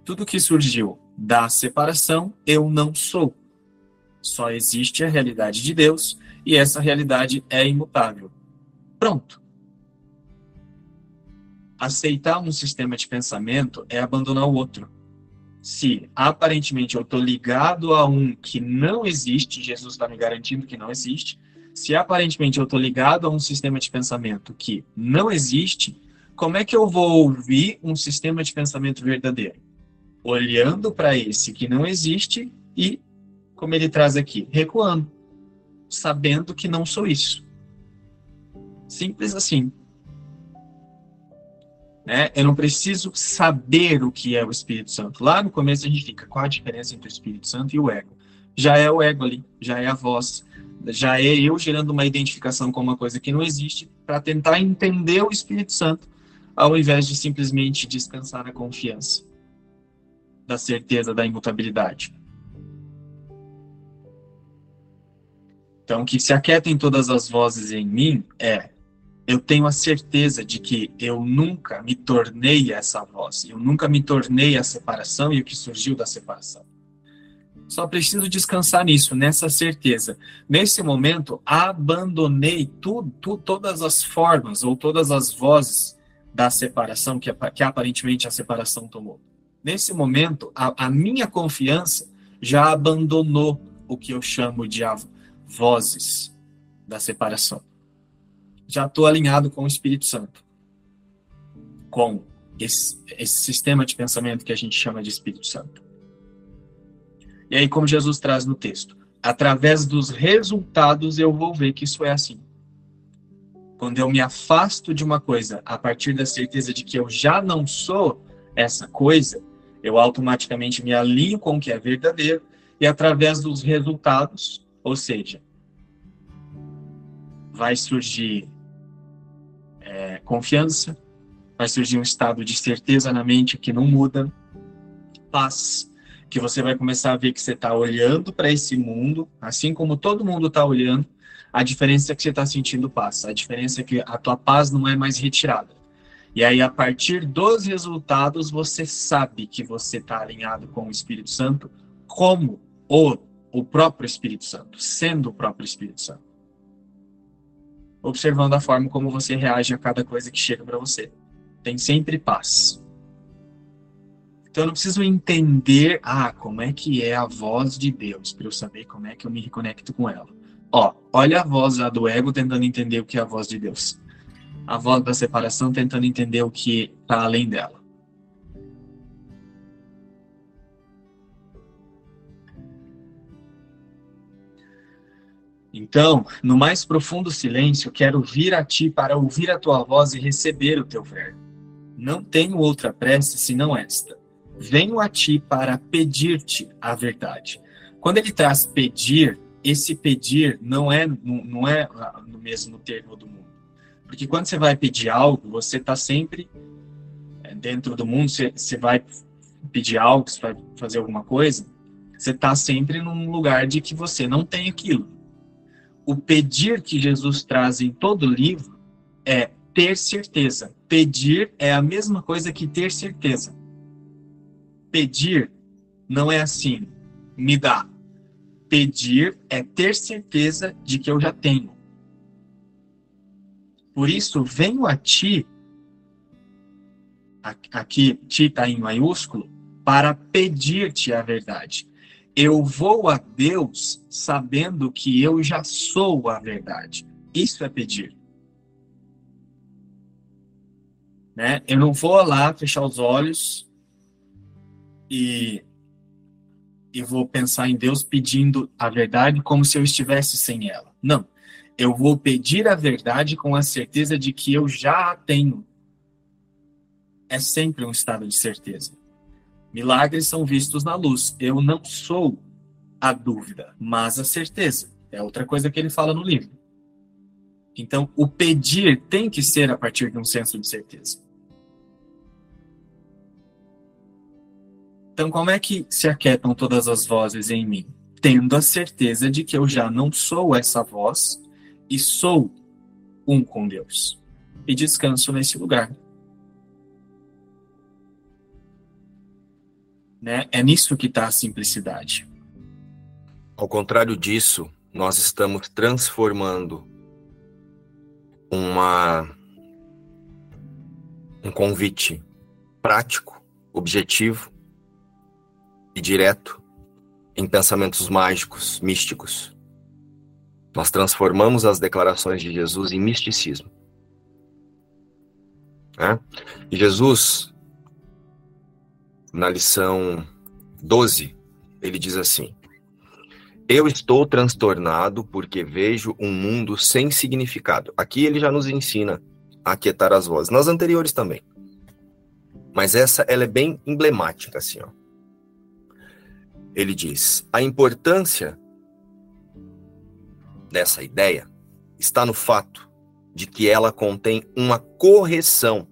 Tudo que surgiu da separação, eu não sou. Só existe a realidade de Deus e essa realidade é imutável. Pronto. Aceitar um sistema de pensamento é abandonar o outro. Se aparentemente eu estou ligado a um que não existe, Jesus está me garantindo que não existe, se aparentemente eu estou ligado a um sistema de pensamento que não existe, como é que eu vou ouvir um sistema de pensamento verdadeiro? Olhando para esse que não existe e, como ele traz aqui, recuando, sabendo que não sou isso. Simples assim. Né? Eu não preciso saber o que é o Espírito Santo. Lá no começo a gente fica, qual a diferença entre o Espírito Santo e o ego? Já é o ego ali, já é a voz já é eu gerando uma identificação com uma coisa que não existe para tentar entender o Espírito Santo, ao invés de simplesmente descansar na confiança da certeza da imutabilidade. Então, que se aquietem todas as vozes em mim é eu tenho a certeza de que eu nunca me tornei essa voz, eu nunca me tornei a separação e o que surgiu da separação. Só preciso descansar nisso, nessa certeza. Nesse momento, abandonei tu, todas as formas ou todas as vozes da separação que, que aparentemente a separação tomou. Nesse momento, a, a minha confiança já abandonou o que eu chamo de vozes da separação. Já estou alinhado com o Espírito Santo, com esse, esse sistema de pensamento que a gente chama de Espírito Santo. E aí, como Jesus traz no texto, através dos resultados eu vou ver que isso é assim. Quando eu me afasto de uma coisa a partir da certeza de que eu já não sou essa coisa, eu automaticamente me alinho com o que é verdadeiro e através dos resultados, ou seja, vai surgir é, confiança, vai surgir um estado de certeza na mente que não muda, paz, que você vai começar a ver que você está olhando para esse mundo, assim como todo mundo está olhando, a diferença é que você está sentindo paz, a diferença é que a tua paz não é mais retirada. E aí, a partir dos resultados, você sabe que você está alinhado com o Espírito Santo como o, o próprio Espírito Santo, sendo o próprio Espírito Santo. Observando a forma como você reage a cada coisa que chega para você. Tem sempre paz. Então eu não preciso entender, ah, como é que é a voz de Deus, para eu saber como é que eu me reconecto com ela. Ó, olha a voz lá do ego tentando entender o que é a voz de Deus. A voz da separação tentando entender o que está além dela. Então, no mais profundo silêncio, quero vir a ti para ouvir a tua voz e receber o teu verbo. Não tenho outra prece senão esta venho a ti para pedir-te a verdade. Quando ele traz pedir, esse pedir não é não é no mesmo termo do mundo. Porque quando você vai pedir algo, você está sempre é, dentro do mundo, você, você vai pedir algo, você vai fazer alguma coisa, você está sempre num lugar de que você não tem aquilo. O pedir que Jesus traz em todo o livro é ter certeza. Pedir é a mesma coisa que ter certeza pedir não é assim, me dá. Pedir é ter certeza de que eu já tenho. Por isso, venho a ti, aqui ti está em maiúsculo, para pedir-te a verdade. Eu vou a Deus sabendo que eu já sou a verdade. Isso é pedir. Né? Eu não vou lá fechar os olhos e, e vou pensar em Deus pedindo a verdade como se eu estivesse sem ela. Não. Eu vou pedir a verdade com a certeza de que eu já a tenho. É sempre um estado de certeza. Milagres são vistos na luz. Eu não sou a dúvida, mas a certeza. É outra coisa que ele fala no livro. Então, o pedir tem que ser a partir de um senso de certeza. Então, como é que se aquietam todas as vozes em mim? Tendo a certeza de que eu já não sou essa voz e sou um com Deus. e descanso nesse lugar. Né? É nisso que está a simplicidade. Ao contrário disso, nós estamos transformando uma um convite prático, objetivo e direto em pensamentos mágicos, místicos. Nós transformamos as declarações de Jesus em misticismo. Né? E Jesus, na lição 12, ele diz assim: Eu estou transtornado porque vejo um mundo sem significado. Aqui ele já nos ensina a aquietar as vozes, nas anteriores também. Mas essa ela é bem emblemática assim, ó. Ele diz: "A importância dessa ideia está no fato de que ela contém uma correção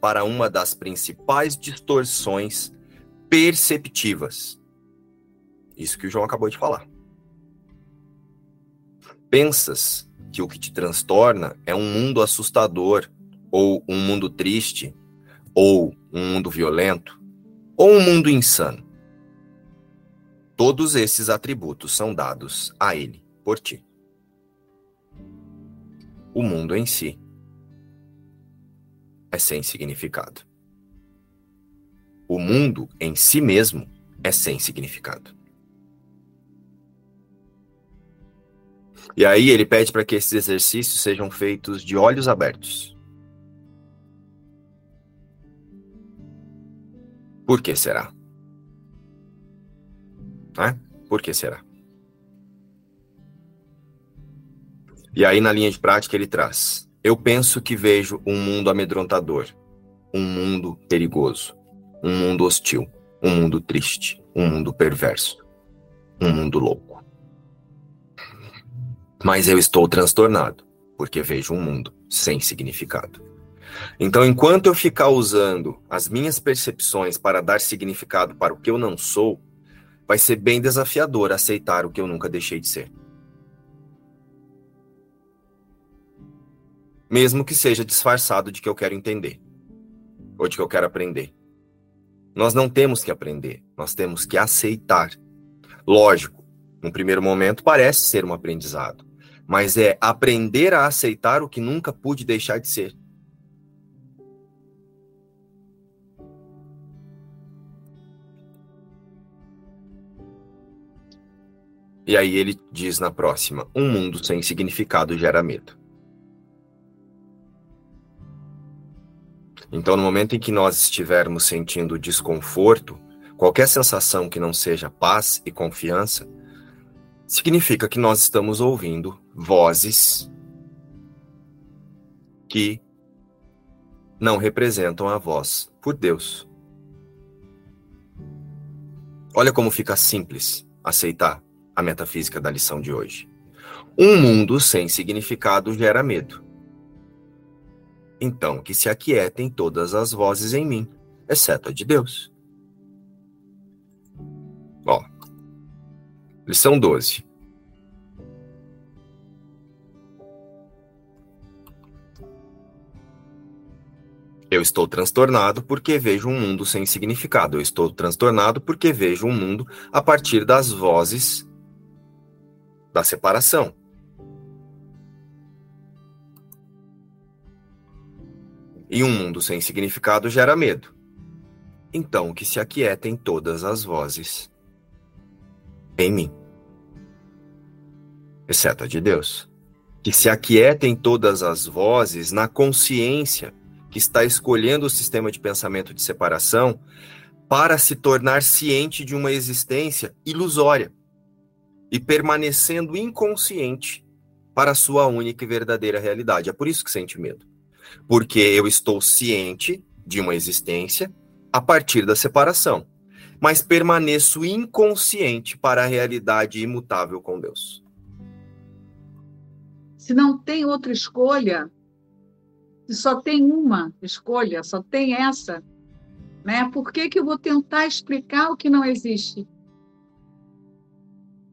para uma das principais distorções perceptivas. Isso que o João acabou de falar. Pensas que o que te transtorna é um mundo assustador, ou um mundo triste, ou um mundo violento, ou um mundo insano. Todos esses atributos são dados a ele por ti o mundo em si é sem significado. O mundo em si mesmo é sem significado. E aí ele pede para que esses exercícios sejam feitos de olhos abertos. Por que será? É? Por que será? E aí, na linha de prática, ele traz: Eu penso que vejo um mundo amedrontador, um mundo perigoso, um mundo hostil, um mundo triste, um mundo perverso, um mundo louco. Mas eu estou transtornado, porque vejo um mundo sem significado. Então, enquanto eu ficar usando as minhas percepções para dar significado para o que eu não sou, vai ser bem desafiador aceitar o que eu nunca deixei de ser. mesmo que seja disfarçado de que eu quero entender ou de que eu quero aprender. Nós não temos que aprender, nós temos que aceitar. Lógico, no primeiro momento parece ser um aprendizado, mas é aprender a aceitar o que nunca pude deixar de ser. E aí ele diz na próxima: um mundo sem significado gera medo. Então, no momento em que nós estivermos sentindo desconforto, qualquer sensação que não seja paz e confiança, significa que nós estamos ouvindo vozes que não representam a voz por Deus. Olha como fica simples aceitar a metafísica da lição de hoje. Um mundo sem significado gera medo. Então que se aquietem todas as vozes em mim, exceto a de Deus. Ó, lição 12. Eu estou transtornado porque vejo um mundo sem significado. Eu estou transtornado porque vejo um mundo a partir das vozes da separação. E um mundo sem significado gera medo. Então que se aquietem todas as vozes em mim, exceto a de Deus. Que se aquietem todas as vozes na consciência que está escolhendo o sistema de pensamento de separação para se tornar ciente de uma existência ilusória e permanecendo inconsciente para a sua única e verdadeira realidade. É por isso que sente medo porque eu estou ciente de uma existência a partir da separação, mas permaneço inconsciente para a realidade imutável com Deus. Se não tem outra escolha, se só tem uma escolha, só tem essa, né? Por que, que eu vou tentar explicar o que não existe?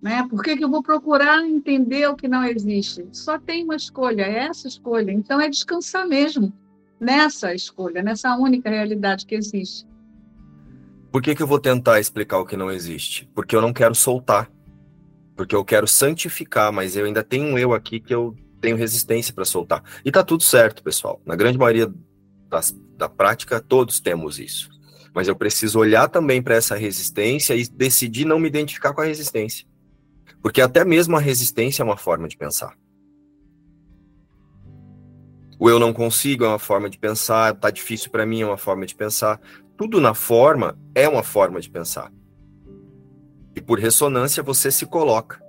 Né? Por que, que eu vou procurar entender o que não existe? Só tem uma escolha, é essa escolha. Então é descansar mesmo. nessa escolha, nessa única realidade que existe. Por que, que eu vou tentar explicar o que não existe? Porque eu não quero soltar. Porque eu quero santificar, mas eu ainda tenho um eu aqui que eu tenho resistência para soltar. E tá tudo certo, pessoal. Na grande maioria das, da prática, todos temos isso. Mas eu preciso olhar também para essa resistência e decidir não me identificar com a resistência. Porque até mesmo a resistência é uma forma de pensar. O eu não consigo é uma forma de pensar, tá difícil para mim é uma forma de pensar. Tudo na forma é uma forma de pensar. E por ressonância você se coloca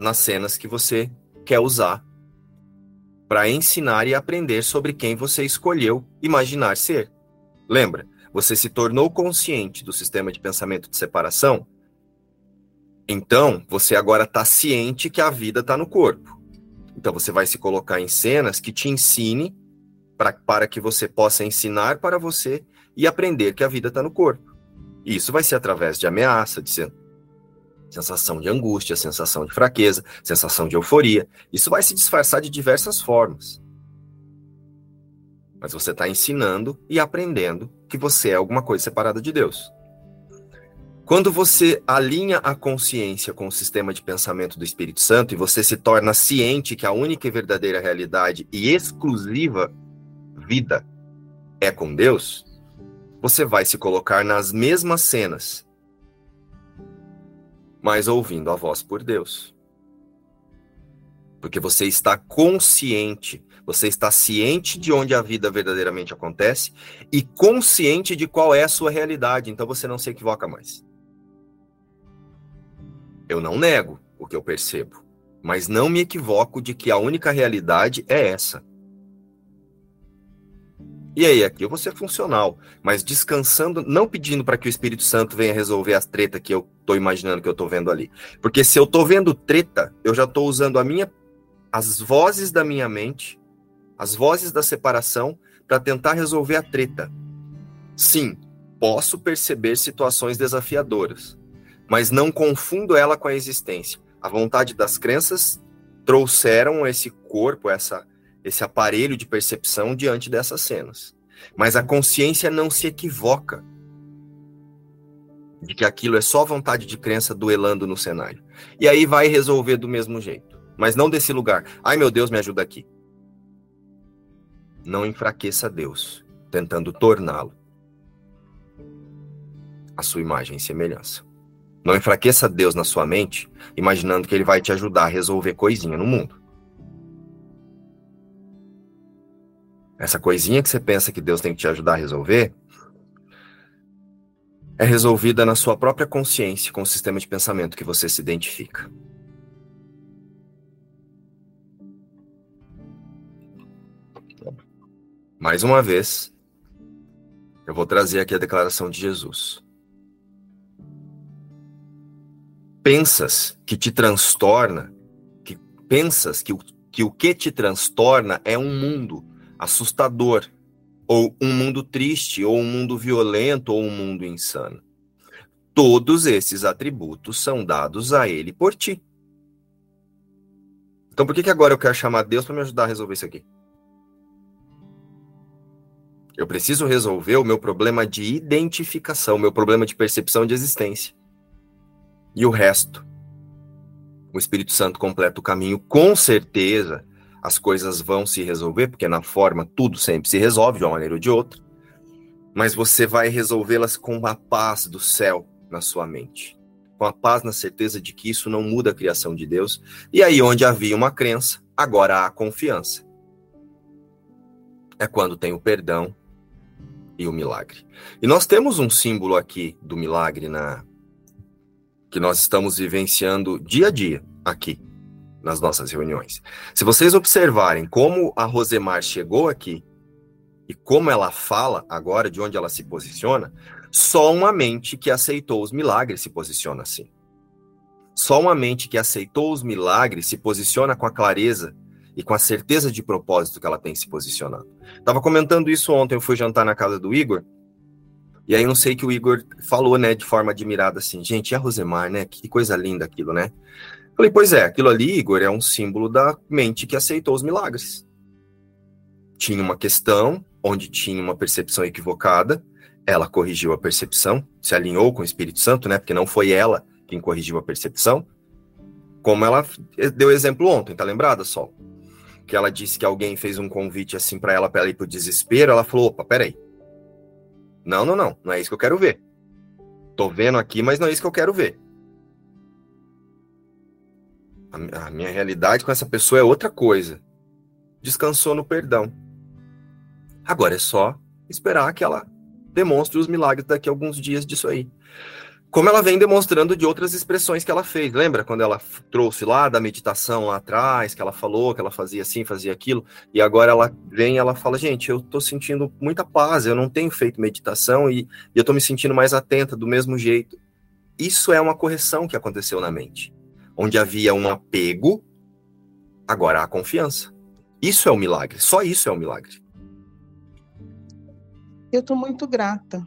nas cenas que você quer usar para ensinar e aprender sobre quem você escolheu imaginar ser. Lembra? Você se tornou consciente do sistema de pensamento de separação? Então, você agora está ciente que a vida está no corpo. Então você vai se colocar em cenas que te ensine pra, para que você possa ensinar para você e aprender que a vida está no corpo. E isso vai ser através de ameaça, de sensação de angústia, sensação de fraqueza, sensação de euforia. Isso vai se disfarçar de diversas formas. Mas você está ensinando e aprendendo que você é alguma coisa separada de Deus. Quando você alinha a consciência com o sistema de pensamento do Espírito Santo e você se torna ciente que a única e verdadeira realidade e exclusiva vida é com Deus, você vai se colocar nas mesmas cenas, mas ouvindo a voz por Deus. Porque você está consciente, você está ciente de onde a vida verdadeiramente acontece e consciente de qual é a sua realidade, então você não se equivoca mais. Eu não nego o que eu percebo, mas não me equivoco de que a única realidade é essa. E aí, aqui eu vou ser funcional, mas descansando, não pedindo para que o Espírito Santo venha resolver as tretas que eu estou imaginando que eu estou vendo ali. Porque se eu estou vendo treta, eu já estou usando a minha, as vozes da minha mente, as vozes da separação, para tentar resolver a treta. Sim, posso perceber situações desafiadoras mas não confundo ela com a existência. A vontade das crenças trouxeram esse corpo, essa, esse aparelho de percepção diante dessas cenas. Mas a consciência não se equivoca de que aquilo é só vontade de crença duelando no cenário. E aí vai resolver do mesmo jeito, mas não desse lugar. Ai meu Deus, me ajuda aqui. Não enfraqueça Deus, tentando torná-lo a sua imagem e semelhança. Não enfraqueça Deus na sua mente, imaginando que ele vai te ajudar a resolver coisinha no mundo. Essa coisinha que você pensa que Deus tem que te ajudar a resolver é resolvida na sua própria consciência, com o sistema de pensamento que você se identifica. Mais uma vez, eu vou trazer aqui a declaração de Jesus. Pensas que te transtorna, que pensas que, que o que te transtorna é um mundo assustador, ou um mundo triste, ou um mundo violento, ou um mundo insano. Todos esses atributos são dados a ele por ti. Então por que, que agora eu quero chamar Deus para me ajudar a resolver isso aqui? Eu preciso resolver o meu problema de identificação, meu problema de percepção de existência. E o resto, o Espírito Santo completa o caminho, com certeza as coisas vão se resolver, porque na forma tudo sempre se resolve de uma maneira ou de outra, mas você vai resolvê-las com a paz do céu na sua mente, com a paz na certeza de que isso não muda a criação de Deus, e aí onde havia uma crença, agora há confiança. É quando tem o perdão e o milagre. E nós temos um símbolo aqui do milagre na que nós estamos vivenciando dia a dia aqui nas nossas reuniões. Se vocês observarem como a Rosemar chegou aqui e como ela fala agora, de onde ela se posiciona, só uma mente que aceitou os milagres se posiciona assim. Só uma mente que aceitou os milagres se posiciona com a clareza e com a certeza de propósito que ela tem se posicionado. Estava comentando isso ontem, eu fui jantar na casa do Igor, e aí não sei que o Igor falou, né, de forma admirada assim, gente, e a Rosemar, né? Que coisa linda aquilo, né? Falei, pois é, aquilo ali, Igor, é um símbolo da mente que aceitou os milagres. tinha uma questão, onde tinha uma percepção equivocada, ela corrigiu a percepção, se alinhou com o Espírito Santo, né? Porque não foi ela quem corrigiu a percepção. Como ela deu exemplo ontem, tá lembrada, Sol? Que ela disse que alguém fez um convite assim para ela para ela ir pro desespero, ela falou: "Opa, peraí. Não, não, não, não é isso que eu quero ver. Tô vendo aqui, mas não é isso que eu quero ver. A, a minha realidade com essa pessoa é outra coisa. Descansou no perdão. Agora é só esperar que ela demonstre os milagres daqui a alguns dias disso aí. Como ela vem demonstrando de outras expressões que ela fez. Lembra quando ela trouxe lá da meditação lá atrás, que ela falou que ela fazia assim, fazia aquilo, e agora ela vem ela fala: Gente, eu tô sentindo muita paz, eu não tenho feito meditação e, e eu tô me sentindo mais atenta do mesmo jeito. Isso é uma correção que aconteceu na mente. Onde havia um apego, agora há confiança. Isso é um milagre, só isso é um milagre. Eu estou muito grata.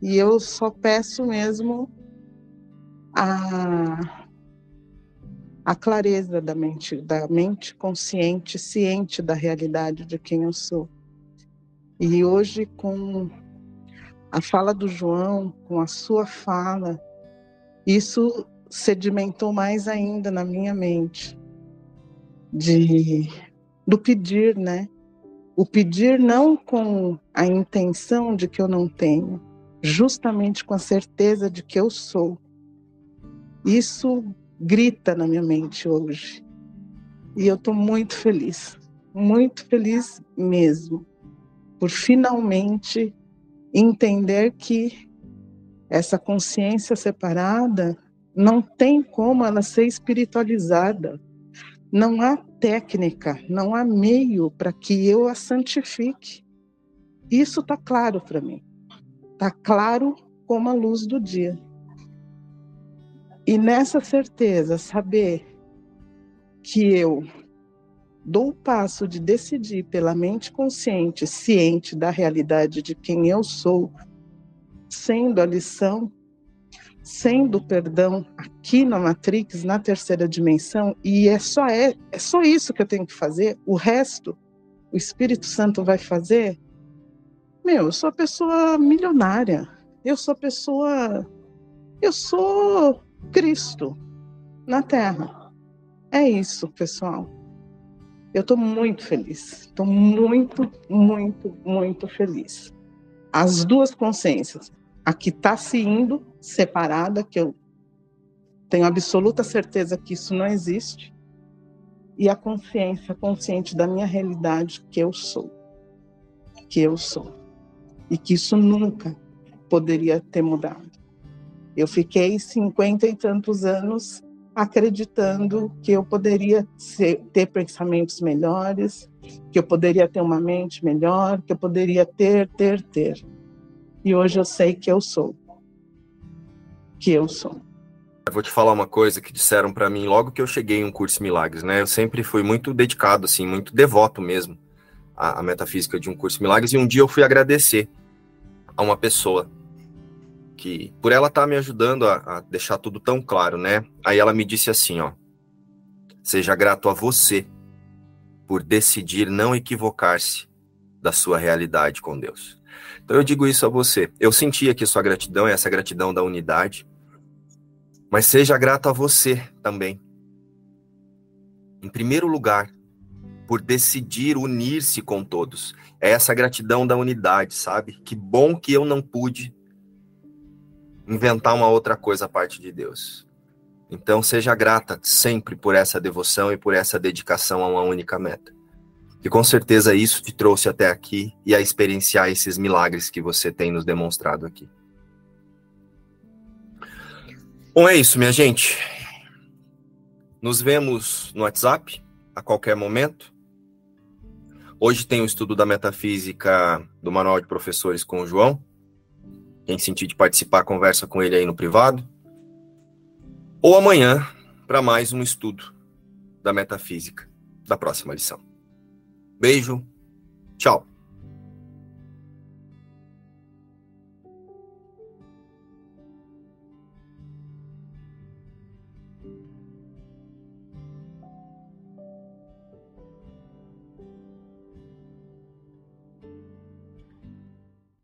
E eu só peço mesmo a, a clareza da mente, da mente consciente, ciente da realidade de quem eu sou. E hoje, com a fala do João, com a sua fala, isso sedimentou mais ainda na minha mente de do pedir, né? O pedir não com a intenção de que eu não tenho, justamente com a certeza de que eu sou. Isso grita na minha mente hoje. E eu estou muito feliz, muito feliz mesmo, por finalmente entender que essa consciência separada não tem como ela ser espiritualizada. Não há técnica, não há meio para que eu a santifique. Isso está claro para mim. Está claro como a luz do dia. E nessa certeza, saber que eu dou o passo de decidir pela mente consciente, ciente da realidade de quem eu sou, sendo a lição sendo perdão aqui na Matrix, na terceira dimensão, e é só é, é só isso que eu tenho que fazer. O resto, o Espírito Santo vai fazer. Meu, eu sou a pessoa milionária. Eu sou a pessoa eu sou Cristo na Terra. É isso, pessoal. Eu estou muito feliz. Estou muito, muito, muito feliz. As duas consciências. A que está se indo separada, que eu tenho absoluta certeza que isso não existe, e a consciência consciente da minha realidade que eu sou, que eu sou, e que isso nunca poderia ter mudado. Eu fiquei cinquenta e tantos anos acreditando que eu poderia ser, ter pensamentos melhores, que eu poderia ter uma mente melhor, que eu poderia ter, ter, ter. E hoje eu sei que eu sou que eu sou. Eu vou te falar uma coisa que disseram para mim logo que eu cheguei em um curso Milagres, né? Eu sempre fui muito dedicado, assim, muito devoto mesmo à, à metafísica de um curso Milagres. E um dia eu fui agradecer a uma pessoa que, por ela estar tá me ajudando a, a deixar tudo tão claro, né? Aí ela me disse assim, ó: seja grato a você por decidir não equivocar-se da sua realidade com Deus. Então eu digo isso a você. Eu senti aqui sua gratidão, essa gratidão da unidade. Mas seja grato a você também. Em primeiro lugar, por decidir unir-se com todos. É essa gratidão da unidade, sabe? Que bom que eu não pude inventar uma outra coisa a parte de Deus. Então seja grata sempre por essa devoção e por essa dedicação a uma única meta. E com certeza isso te trouxe até aqui e a experienciar esses milagres que você tem nos demonstrado aqui. Bom, é isso, minha gente. Nos vemos no WhatsApp a qualquer momento. Hoje tem o estudo da metafísica do Manual de Professores com o João. Quem sentir de participar, conversa com ele aí no privado. Ou amanhã, para mais um estudo da metafísica da próxima lição. Beijo. Tchau.